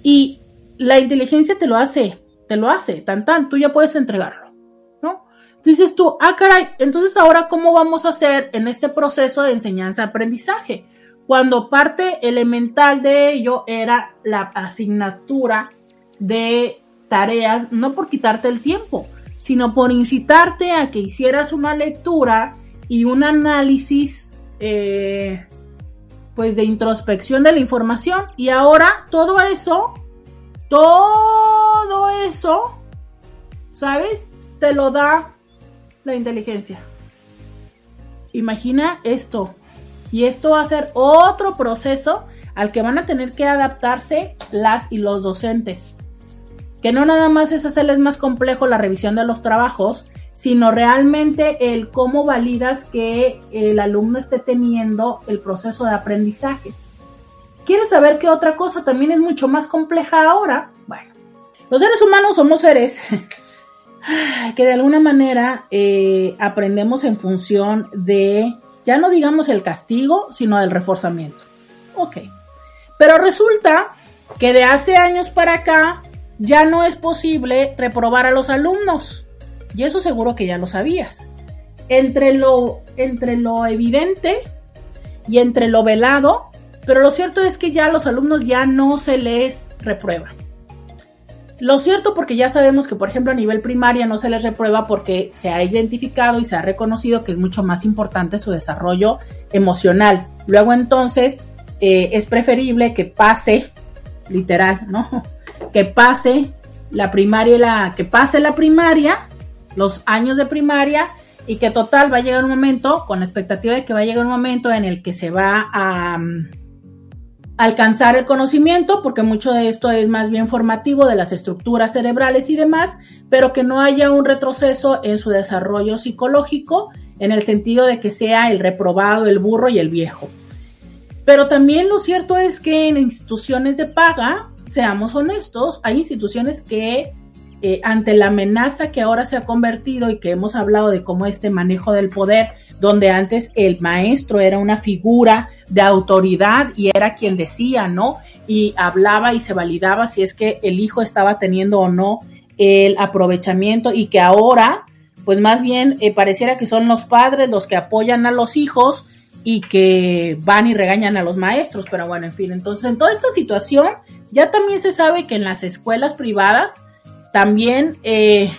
Y la inteligencia te lo hace, te lo hace, tan tan, tú ya puedes entregarlo, ¿no? Dices tú, ah, caray, entonces ahora cómo vamos a hacer en este proceso de enseñanza-aprendizaje? Cuando parte elemental de ello era la asignatura de tareas, no por quitarte el tiempo, sino por incitarte a que hicieras una lectura y un análisis eh, pues de introspección de la información y ahora todo eso todo eso sabes te lo da la inteligencia. Imagina esto. Y esto va a ser otro proceso al que van a tener que adaptarse las y los docentes. Que no nada más es hacerles más complejo la revisión de los trabajos, sino realmente el cómo validas que el alumno esté teniendo el proceso de aprendizaje. ¿Quieres saber qué otra cosa también es mucho más compleja ahora? Bueno, los seres humanos somos seres que de alguna manera eh, aprendemos en función de, ya no digamos el castigo, sino del reforzamiento. Ok. Pero resulta que de hace años para acá ya no es posible reprobar a los alumnos. Y eso seguro que ya lo sabías. Entre lo, entre lo evidente y entre lo velado, pero lo cierto es que ya a los alumnos ya no se les reprueba. Lo cierto porque ya sabemos que, por ejemplo, a nivel primaria no se les reprueba porque se ha identificado y se ha reconocido que es mucho más importante su desarrollo emocional. Luego entonces eh, es preferible que pase, literal, ¿no? que pase la primaria la que pase la primaria, los años de primaria y que total va a llegar un momento con la expectativa de que va a llegar un momento en el que se va a mm, alcanzar el conocimiento, porque mucho de esto es más bien formativo de las estructuras cerebrales y demás, pero que no haya un retroceso en su desarrollo psicológico en el sentido de que sea el reprobado, el burro y el viejo. Pero también lo cierto es que en instituciones de paga seamos honestos, hay instituciones que eh, ante la amenaza que ahora se ha convertido y que hemos hablado de cómo este manejo del poder, donde antes el maestro era una figura de autoridad y era quien decía, ¿no? Y hablaba y se validaba si es que el hijo estaba teniendo o no el aprovechamiento y que ahora, pues más bien eh, pareciera que son los padres los que apoyan a los hijos y que van y regañan a los maestros, pero bueno, en fin, entonces en toda esta situación ya también se sabe que en las escuelas privadas también eh,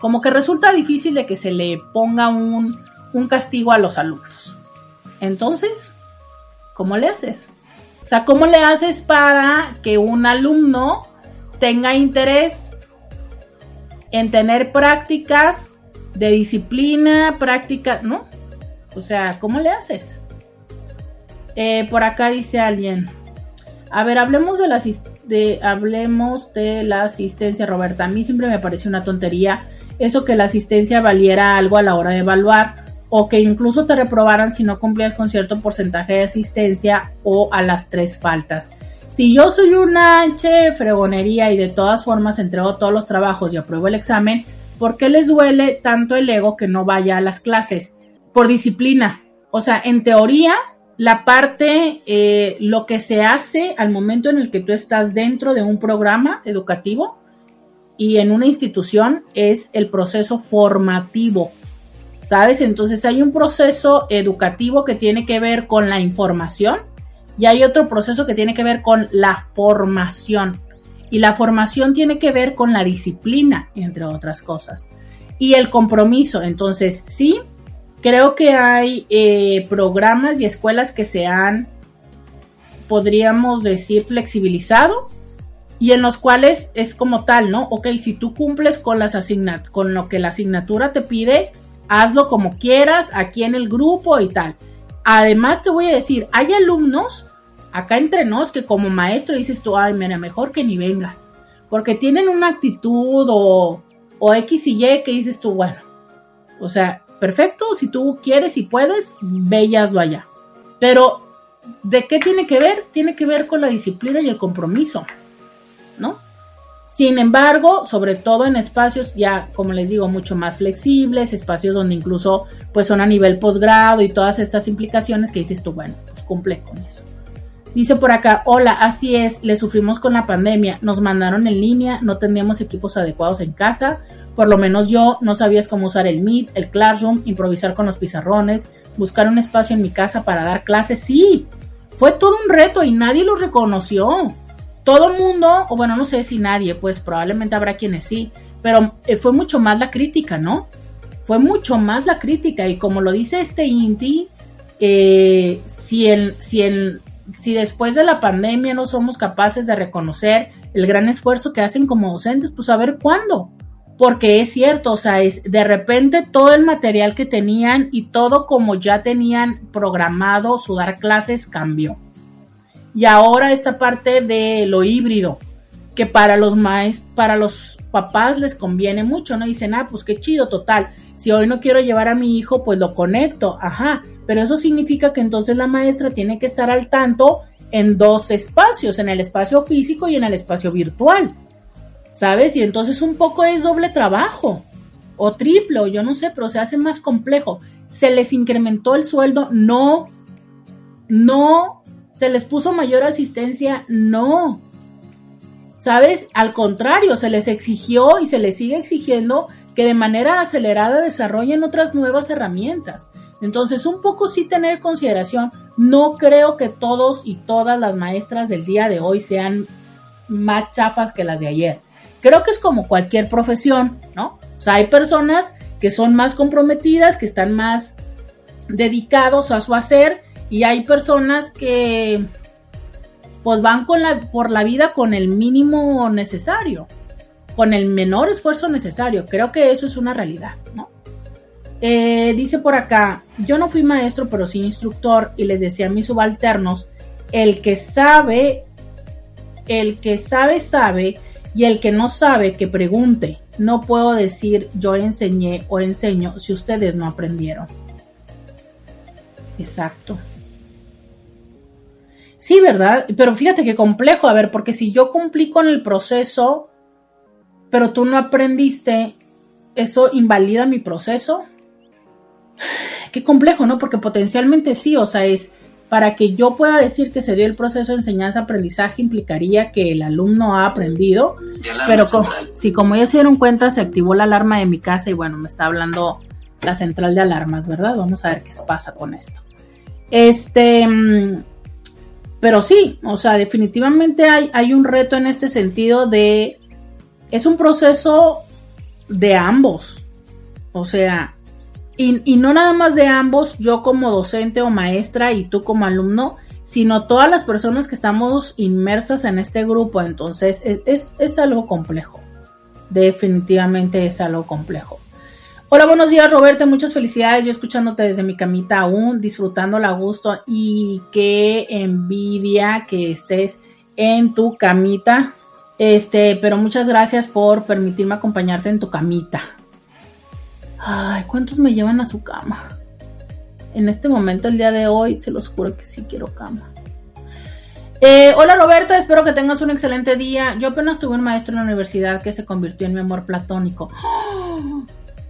como que resulta difícil de que se le ponga un, un castigo a los alumnos. Entonces, ¿cómo le haces? O sea, ¿cómo le haces para que un alumno tenga interés en tener prácticas de disciplina, prácticas, ¿no? O sea, ¿cómo le haces? Eh, por acá dice alguien. A ver, hablemos de la, de, hablemos de la asistencia, Roberta. A mí siempre me pareció una tontería eso que la asistencia valiera algo a la hora de evaluar o que incluso te reprobaran si no cumplías con cierto porcentaje de asistencia o a las tres faltas. Si yo soy una H fregonería y de todas formas entrego todos los trabajos y apruebo el examen, ¿por qué les duele tanto el ego que no vaya a las clases? por disciplina. O sea, en teoría, la parte, eh, lo que se hace al momento en el que tú estás dentro de un programa educativo y en una institución es el proceso formativo. ¿Sabes? Entonces hay un proceso educativo que tiene que ver con la información y hay otro proceso que tiene que ver con la formación. Y la formación tiene que ver con la disciplina, entre otras cosas. Y el compromiso. Entonces, sí, Creo que hay eh, programas y escuelas que se han, podríamos decir, flexibilizado y en los cuales es como tal, ¿no? Ok, si tú cumples con, las asignat con lo que la asignatura te pide, hazlo como quieras, aquí en el grupo y tal. Además te voy a decir, hay alumnos acá entre nos que como maestro dices tú, ay, mira, mejor que ni vengas, porque tienen una actitud o, o X y Y que dices tú, bueno, o sea, perfecto, si tú quieres y puedes, vellaslo allá. Pero, ¿de qué tiene que ver? Tiene que ver con la disciplina y el compromiso, ¿no? Sin embargo, sobre todo en espacios ya, como les digo, mucho más flexibles, espacios donde incluso pues son a nivel posgrado y todas estas implicaciones que dices tú, bueno, pues cumple con eso. Dice por acá, hola, así es, le sufrimos con la pandemia, nos mandaron en línea, no teníamos equipos adecuados en casa, por lo menos yo no sabías cómo usar el Meet, el Classroom, improvisar con los pizarrones, buscar un espacio en mi casa para dar clases, sí, fue todo un reto y nadie lo reconoció todo mundo, o bueno, no sé si nadie, pues probablemente habrá quienes sí, pero eh, fue mucho más la crítica, ¿no? Fue mucho más la crítica y como lo dice este Inti, eh, si, si, si después de la pandemia no somos capaces de reconocer el gran esfuerzo que hacen como docentes, pues a ver cuándo. Porque es cierto, o sea, es de repente todo el material que tenían y todo como ya tenían programado su dar clases cambió. Y ahora esta parte de lo híbrido, que para los maestros, para los papás les conviene mucho, ¿no? Dicen, ah, pues qué chido, total. Si hoy no quiero llevar a mi hijo, pues lo conecto, ajá. Pero eso significa que entonces la maestra tiene que estar al tanto en dos espacios, en el espacio físico y en el espacio virtual. ¿Sabes? Y entonces un poco es doble trabajo o triple, yo no sé, pero se hace más complejo. Se les incrementó el sueldo, no, no ¿Se les puso mayor asistencia? No. ¿Sabes? Al contrario, se les exigió y se les sigue exigiendo que de manera acelerada desarrollen otras nuevas herramientas. Entonces, un poco sí tener consideración. No creo que todos y todas las maestras del día de hoy sean más chafas que las de ayer. Creo que es como cualquier profesión, ¿no? O sea, hay personas que son más comprometidas, que están más dedicados a su hacer y hay personas que pues van con la, por la vida con el mínimo necesario, con el menor esfuerzo necesario. Creo que eso es una realidad, ¿no? Eh, dice por acá, yo no fui maestro, pero sí instructor y les decía a mis subalternos, el que sabe, el que sabe, sabe, y el que no sabe, que pregunte. No puedo decir yo enseñé o enseño si ustedes no aprendieron. Exacto. Sí, ¿verdad? Pero fíjate qué complejo, a ver, porque si yo cumplí con el proceso, pero tú no aprendiste, ¿eso invalida mi proceso? Qué complejo, ¿no? Porque potencialmente sí, o sea, es para que yo pueda decir que se dio el proceso de enseñanza-aprendizaje implicaría que el alumno ha aprendido, pero si como ya se dieron cuenta se activó la alarma de mi casa y bueno, me está hablando la central de alarmas, ¿verdad? Vamos a ver qué pasa con esto. Este, mm, pero sí, o sea, definitivamente hay, hay un reto en este sentido de, es un proceso de ambos, o sea, y, y, no nada más de ambos, yo como docente o maestra y tú como alumno, sino todas las personas que estamos inmersas en este grupo, entonces es, es algo complejo, definitivamente es algo complejo. Hola, buenos días Roberto, muchas felicidades. Yo escuchándote desde mi camita aún, disfrutándola a gusto y qué envidia que estés en tu camita. Este, pero muchas gracias por permitirme acompañarte en tu camita. Ay, ¿cuántos me llevan a su cama? En este momento, el día de hoy, se los juro que sí quiero cama. Eh, hola Roberta, espero que tengas un excelente día. Yo apenas tuve un maestro en la universidad que se convirtió en mi amor platónico. ¡Oh!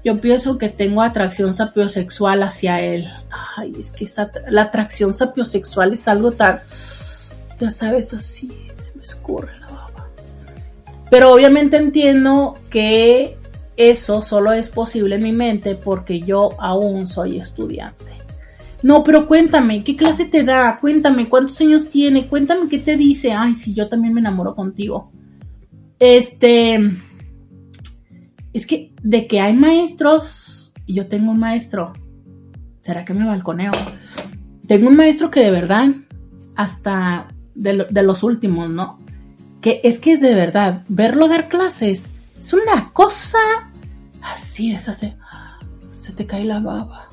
Yo pienso que tengo atracción sapiosexual hacia él. Ay, es que la atracción sapiosexual es algo tan, ya sabes, así, se me escurre la baba. Pero obviamente entiendo que eso solo es posible en mi mente porque yo aún soy estudiante. No, pero cuéntame, ¿qué clase te da? Cuéntame, ¿cuántos años tiene? Cuéntame qué te dice. Ay, sí, yo también me enamoro contigo. Este, es que de que hay maestros, yo tengo un maestro, ¿será que me balconeo? Tengo un maestro que de verdad, hasta de, los últimos, ¿no? Que es que de verdad, verlo dar clases es una cosa así, es así, se te cae la baba.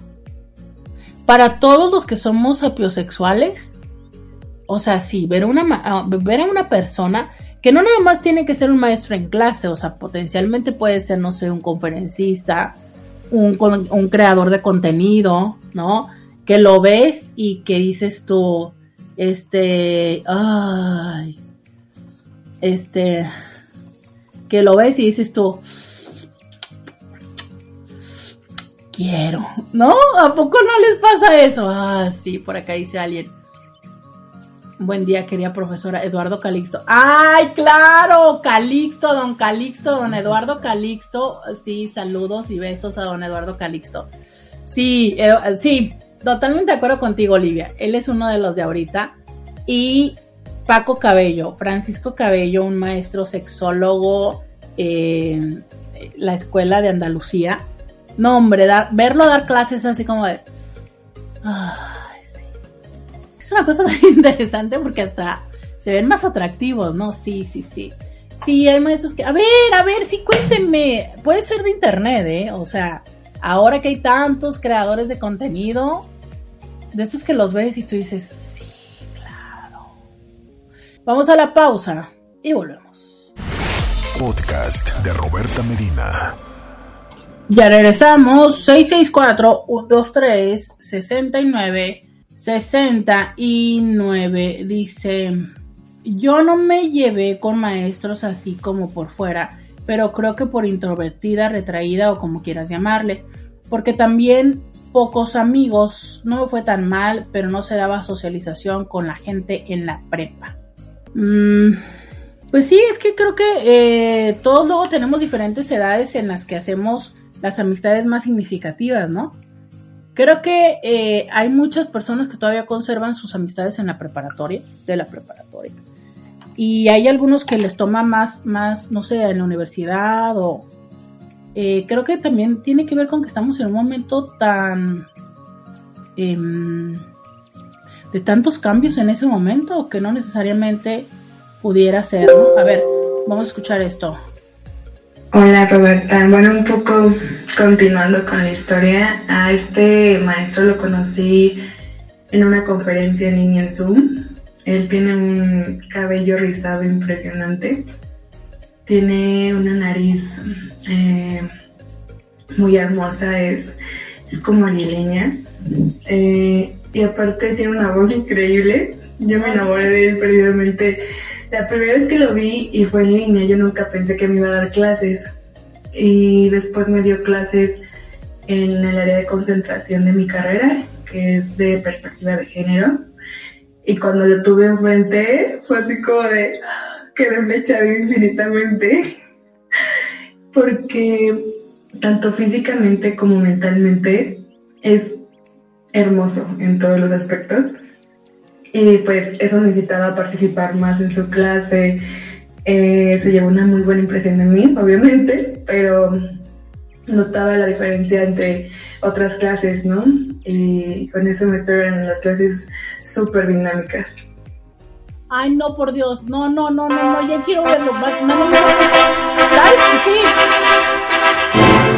Para todos los que somos apiosexuales, o sea, sí, ver, una, ver a una persona que no nada más tiene que ser un maestro en clase, o sea, potencialmente puede ser, no sé, un conferencista, un, un creador de contenido, ¿no? Que lo ves y que dices tú, este, ay, este, que lo ves y dices tú, quiero, ¿no? ¿A poco no les pasa eso? Ah, sí, por acá dice alguien. Buen día, querida profesora Eduardo Calixto. ¡Ay, claro! Calixto, don Calixto, don Eduardo Calixto. Sí, saludos y besos a don Eduardo Calixto. Sí, eh, sí, totalmente de acuerdo contigo, Olivia. Él es uno de los de ahorita. Y Paco Cabello, Francisco Cabello, un maestro sexólogo en la escuela de Andalucía. No, hombre, verlo dar clases así como de. Es una cosa muy interesante porque hasta se ven más atractivos, ¿no? Sí, sí, sí. Sí, hay maestros que. A ver, a ver, sí, cuéntenme. Puede ser de internet, ¿eh? O sea, ahora que hay tantos creadores de contenido, de estos que los ves y tú dices, sí, claro. Vamos a la pausa y volvemos. Podcast de Roberta Medina. Ya regresamos. 664-123-69-69. Dice, yo no me llevé con maestros así como por fuera, pero creo que por introvertida, retraída o como quieras llamarle. Porque también pocos amigos, no me fue tan mal, pero no se daba socialización con la gente en la prepa. Mm, pues sí, es que creo que eh, todos luego tenemos diferentes edades en las que hacemos las amistades más significativas, ¿no? Creo que eh, hay muchas personas que todavía conservan sus amistades en la preparatoria, de la preparatoria. Y hay algunos que les toma más, más, no sé, en la universidad o... Eh, creo que también tiene que ver con que estamos en un momento tan... Em, de tantos cambios en ese momento que no necesariamente pudiera ser, ¿no? A ver, vamos a escuchar esto. Hola Roberta, bueno un poco continuando con la historia, a este maestro lo conocí en una conferencia en línea en Zoom. Él tiene un cabello rizado impresionante, tiene una nariz eh, muy hermosa, es, como aguileña eh, y aparte tiene una voz increíble. Yo me enamoré de él perdidamente la primera vez que lo vi y fue en línea, yo nunca pensé que me iba a dar clases. Y después me dio clases en el área de concentración de mi carrera, que es de perspectiva de género. Y cuando lo tuve enfrente, fue así como de, quedé flechado infinitamente. Porque tanto físicamente como mentalmente es hermoso en todos los aspectos. Y pues eso necesitaba participar más en su clase. Eh, se llevó una muy buena impresión de mí, obviamente, pero notaba la diferencia entre otras clases, ¿no? Y con ese me en las clases súper dinámicas. Ay, no, por Dios, no, no, no, no, no, ya quiero verlo. No, no, no. ¿Sabes? Sí.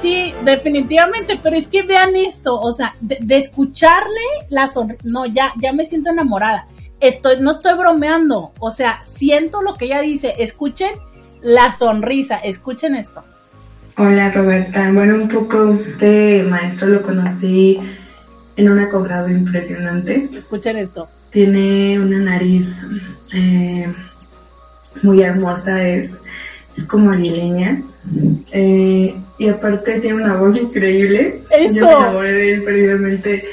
Sí, definitivamente, pero es que vean esto, o sea, de, escucharle la sonrisa, no, ya, ya me siento enamorada. Estoy, no estoy bromeando, o sea, siento lo que ella dice, escuchen la sonrisa, escuchen esto. Hola Roberta, bueno, un poco de maestro lo conocí en un acogrado impresionante. Escuchen esto. Tiene una nariz eh, muy hermosa, es como aguileña. Eh, y aparte tiene una voz increíble. Eso. Yo me enamoré de él perdidamente.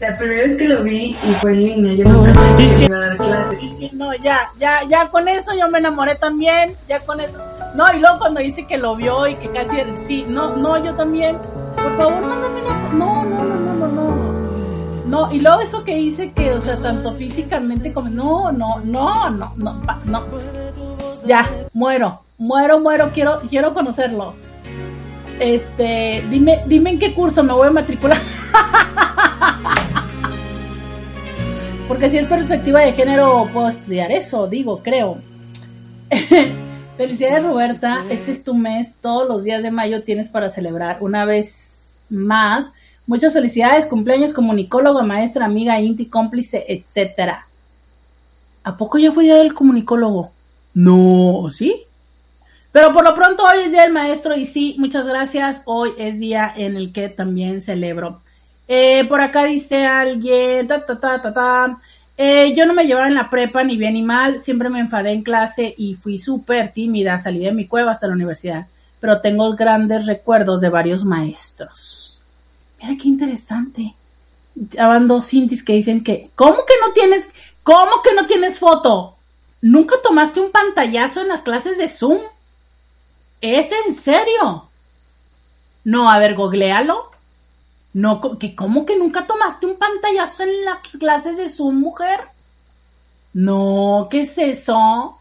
La primera vez que lo vi y fue en línea, yo pensé que iba a dar clases. No, ya, ya, ya con eso yo me enamoré también, ya con eso. No, y luego cuando dice que lo vio y que casi, sí, no, no, yo también. Por favor, no, no, no, no, no, no, no, no. No, y luego eso que dice que, o sea, tanto físicamente como, no, no, no, no, no, no. Ya, muero, muero, muero, quiero, quiero conocerlo. Este, dime, dime en qué curso me voy a matricular. Porque si es perspectiva de género, puedo estudiar eso, digo, creo. Felicidades Roberta, este es tu mes, todos los días de mayo tienes para celebrar una vez más. Muchas felicidades, cumpleaños comunicóloga, maestra, amiga, inti, cómplice, etcétera. ¿A poco ya fue día del comunicólogo? No, ¿sí? Pero por lo pronto hoy es día del maestro y sí, muchas gracias. Hoy es día en el que también celebro. Eh, por acá dice alguien, ta, ta, ta, ta, ta. Eh, yo no me llevaba en la prepa ni bien ni mal, siempre me enfadé en clase y fui súper tímida, salí de mi cueva hasta la universidad, pero tengo grandes recuerdos de varios maestros. Mira qué interesante. Van dos cintis que dicen que, ¿cómo que no tienes, cómo que no tienes foto? ¿Nunca tomaste un pantallazo en las clases de Zoom? ¿Es en serio? No, a ver, googlealo. No, que ¿cómo que nunca tomaste un pantallazo en las clases de Zoom, mujer? No, ¿qué es eso?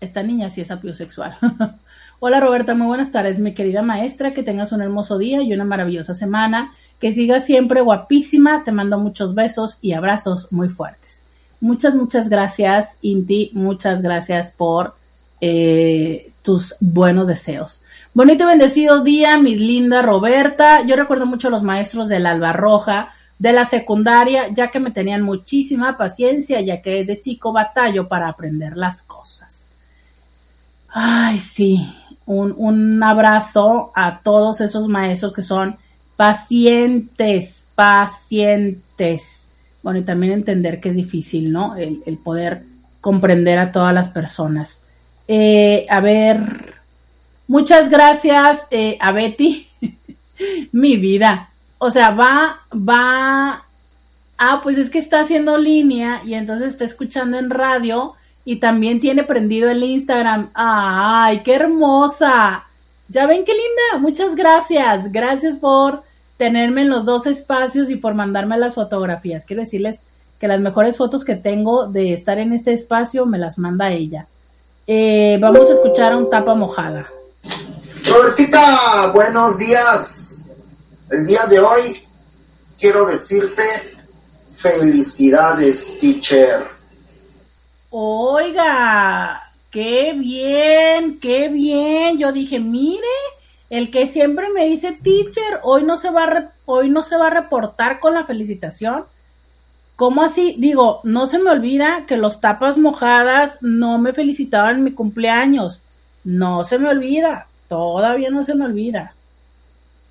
Esta niña sí es apiosexual. Hola Roberta, muy buenas tardes, mi querida maestra, que tengas un hermoso día y una maravillosa semana, que sigas siempre guapísima, te mando muchos besos y abrazos muy fuertes. Muchas, muchas gracias, Inti, muchas gracias por eh, tus buenos deseos. Bonito y bendecido día, mi linda Roberta. Yo recuerdo mucho a los maestros del Alba Roja, de la secundaria, ya que me tenían muchísima paciencia, ya que desde chico batallo para aprender las cosas. Ay, sí, un, un abrazo a todos esos maestros que son pacientes, pacientes. Bueno, y también entender que es difícil, ¿no? El, el poder comprender a todas las personas. Eh, a ver, muchas gracias eh, a Betty, mi vida. O sea, va, va, ah, pues es que está haciendo línea y entonces está escuchando en radio y también tiene prendido el Instagram. Ay, qué hermosa. Ya ven qué linda. Muchas gracias. Gracias por tenerme en los dos espacios y por mandarme las fotografías. Quiero decirles que las mejores fotos que tengo de estar en este espacio me las manda ella. Eh, vamos a escuchar a un tapa mojada. Robertita, buenos días. El día de hoy quiero decirte felicidades, teacher. Oiga, qué bien, qué bien. Yo dije, mire, el que siempre me dice teacher, hoy no se va a, hoy no se va a reportar con la felicitación. ¿Cómo así? Digo, no se me olvida que los tapas mojadas no me felicitaban en mi cumpleaños. No se me olvida. Todavía no se me olvida.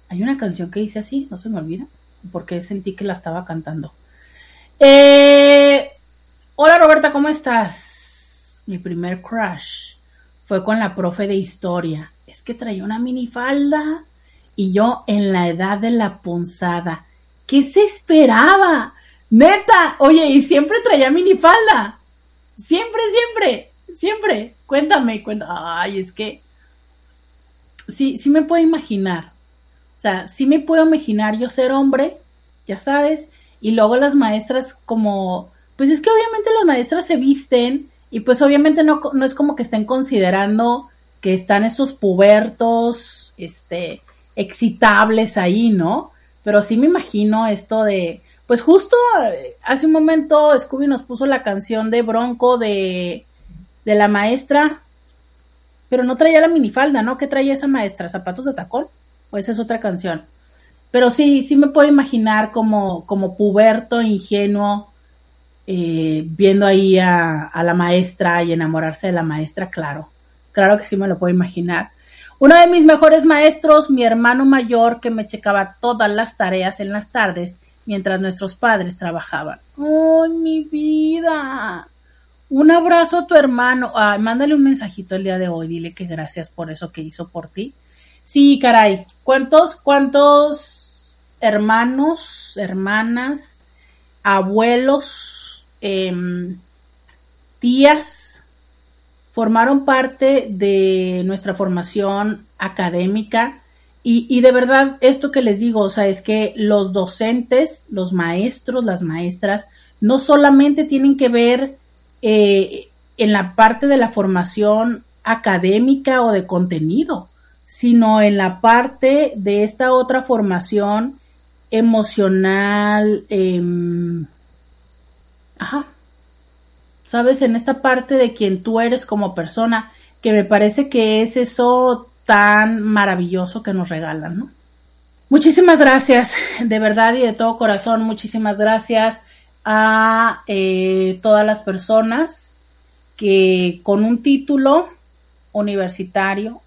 Hay una canción que dice así, no se me olvida. Porque sentí que la estaba cantando. Eh, hola Roberta, ¿cómo estás? Mi primer crush fue con la profe de historia. Es que traía una minifalda y yo en la edad de la punzada. ¿Qué se esperaba? Neta, oye, y siempre traía minifalda. Siempre, siempre, siempre. Cuéntame, cuéntame. Ay, es que sí, sí me puedo imaginar. O sea, sí me puedo imaginar yo ser hombre, ya sabes, y luego las maestras como, pues es que obviamente las maestras se visten y pues obviamente no, no es como que estén considerando que están esos pubertos, este, excitables ahí, ¿no? Pero sí me imagino esto de, pues justo eh, hace un momento Scooby nos puso la canción de Bronco de, de la maestra, pero no traía la minifalda, ¿no? ¿Qué traía esa maestra? ¿Zapatos de tacón? ¿O esa es otra canción? Pero sí, sí me puedo imaginar como, como puberto, ingenuo, eh, viendo ahí a, a la maestra y enamorarse de la maestra, claro. Claro que sí me lo puedo imaginar. Uno de mis mejores maestros, mi hermano mayor, que me checaba todas las tareas en las tardes, mientras nuestros padres trabajaban. ¡Oh, mi vida! Un abrazo a tu hermano. Ay, mándale un mensajito el día de hoy. Dile que gracias por eso que hizo por ti. Sí, caray. ¿Cuántos, cuántos hermanos, hermanas, abuelos, em, tías formaron parte de nuestra formación académica? Y, de verdad, esto que les digo, o sea, es que los docentes, los maestros, las maestras, no solamente tienen que ver eh, en la parte de la formación académica o de contenido, sino en la parte de esta otra formación emocional, em, ajá, sabes, en esta parte de quien tú eres como persona, que me parece que es eso tan maravilloso que nos regalan, ¿no? Muchísimas gracias, de verdad y de todo corazón, muchísimas gracias a eh, todas las personas que con un título universitario,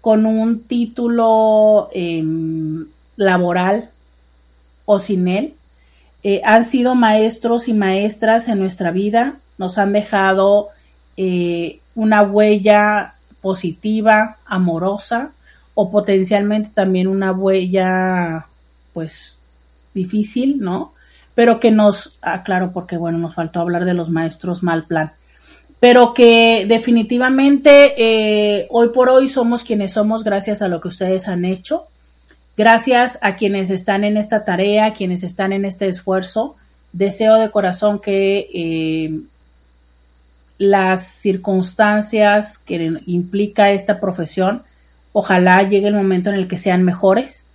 con un título em, laboral o sin él, eh, han sido maestros y maestras en nuestra vida, nos han dejado eh, una huella positiva, amorosa, o potencialmente también una huella, pues, difícil, ¿no? Pero que nos, aclaro, porque bueno, nos faltó hablar de los maestros mal plan, pero que definitivamente eh, hoy por hoy somos quienes somos gracias a lo que ustedes han hecho, gracias a quienes están en esta tarea, quienes están en este esfuerzo. Deseo de corazón que eh, las circunstancias que implica esta profesión Ojalá llegue el momento en el que sean mejores,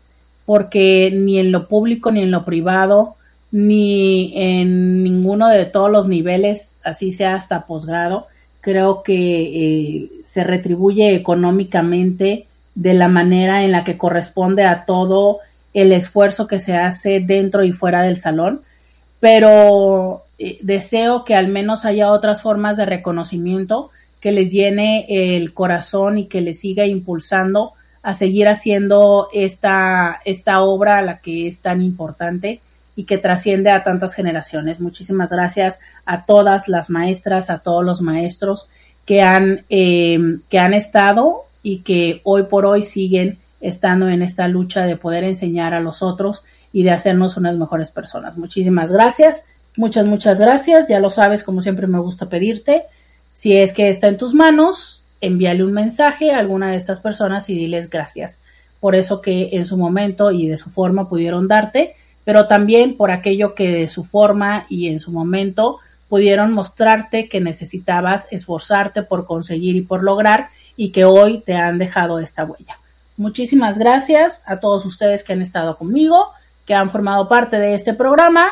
porque ni en lo público ni en lo privado, ni en ninguno de todos los niveles, así sea hasta posgrado, creo que eh, se retribuye económicamente de la manera en la que corresponde a todo el esfuerzo que se hace dentro y fuera del salón, pero eh, deseo que al menos haya otras formas de reconocimiento que les llene el corazón y que les siga impulsando a seguir haciendo esta, esta obra a la que es tan importante y que trasciende a tantas generaciones. Muchísimas gracias a todas las maestras, a todos los maestros que han, eh, que han estado y que hoy por hoy siguen estando en esta lucha de poder enseñar a los otros y de hacernos unas mejores personas. Muchísimas gracias, muchas, muchas gracias. Ya lo sabes, como siempre me gusta pedirte si es que está en tus manos, envíale un mensaje a alguna de estas personas y diles gracias por eso que en su momento y de su forma pudieron darte, pero también por aquello que de su forma y en su momento pudieron mostrarte que necesitabas esforzarte por conseguir y por lograr y que hoy te han dejado esta huella. Muchísimas gracias a todos ustedes que han estado conmigo, que han formado parte de este programa.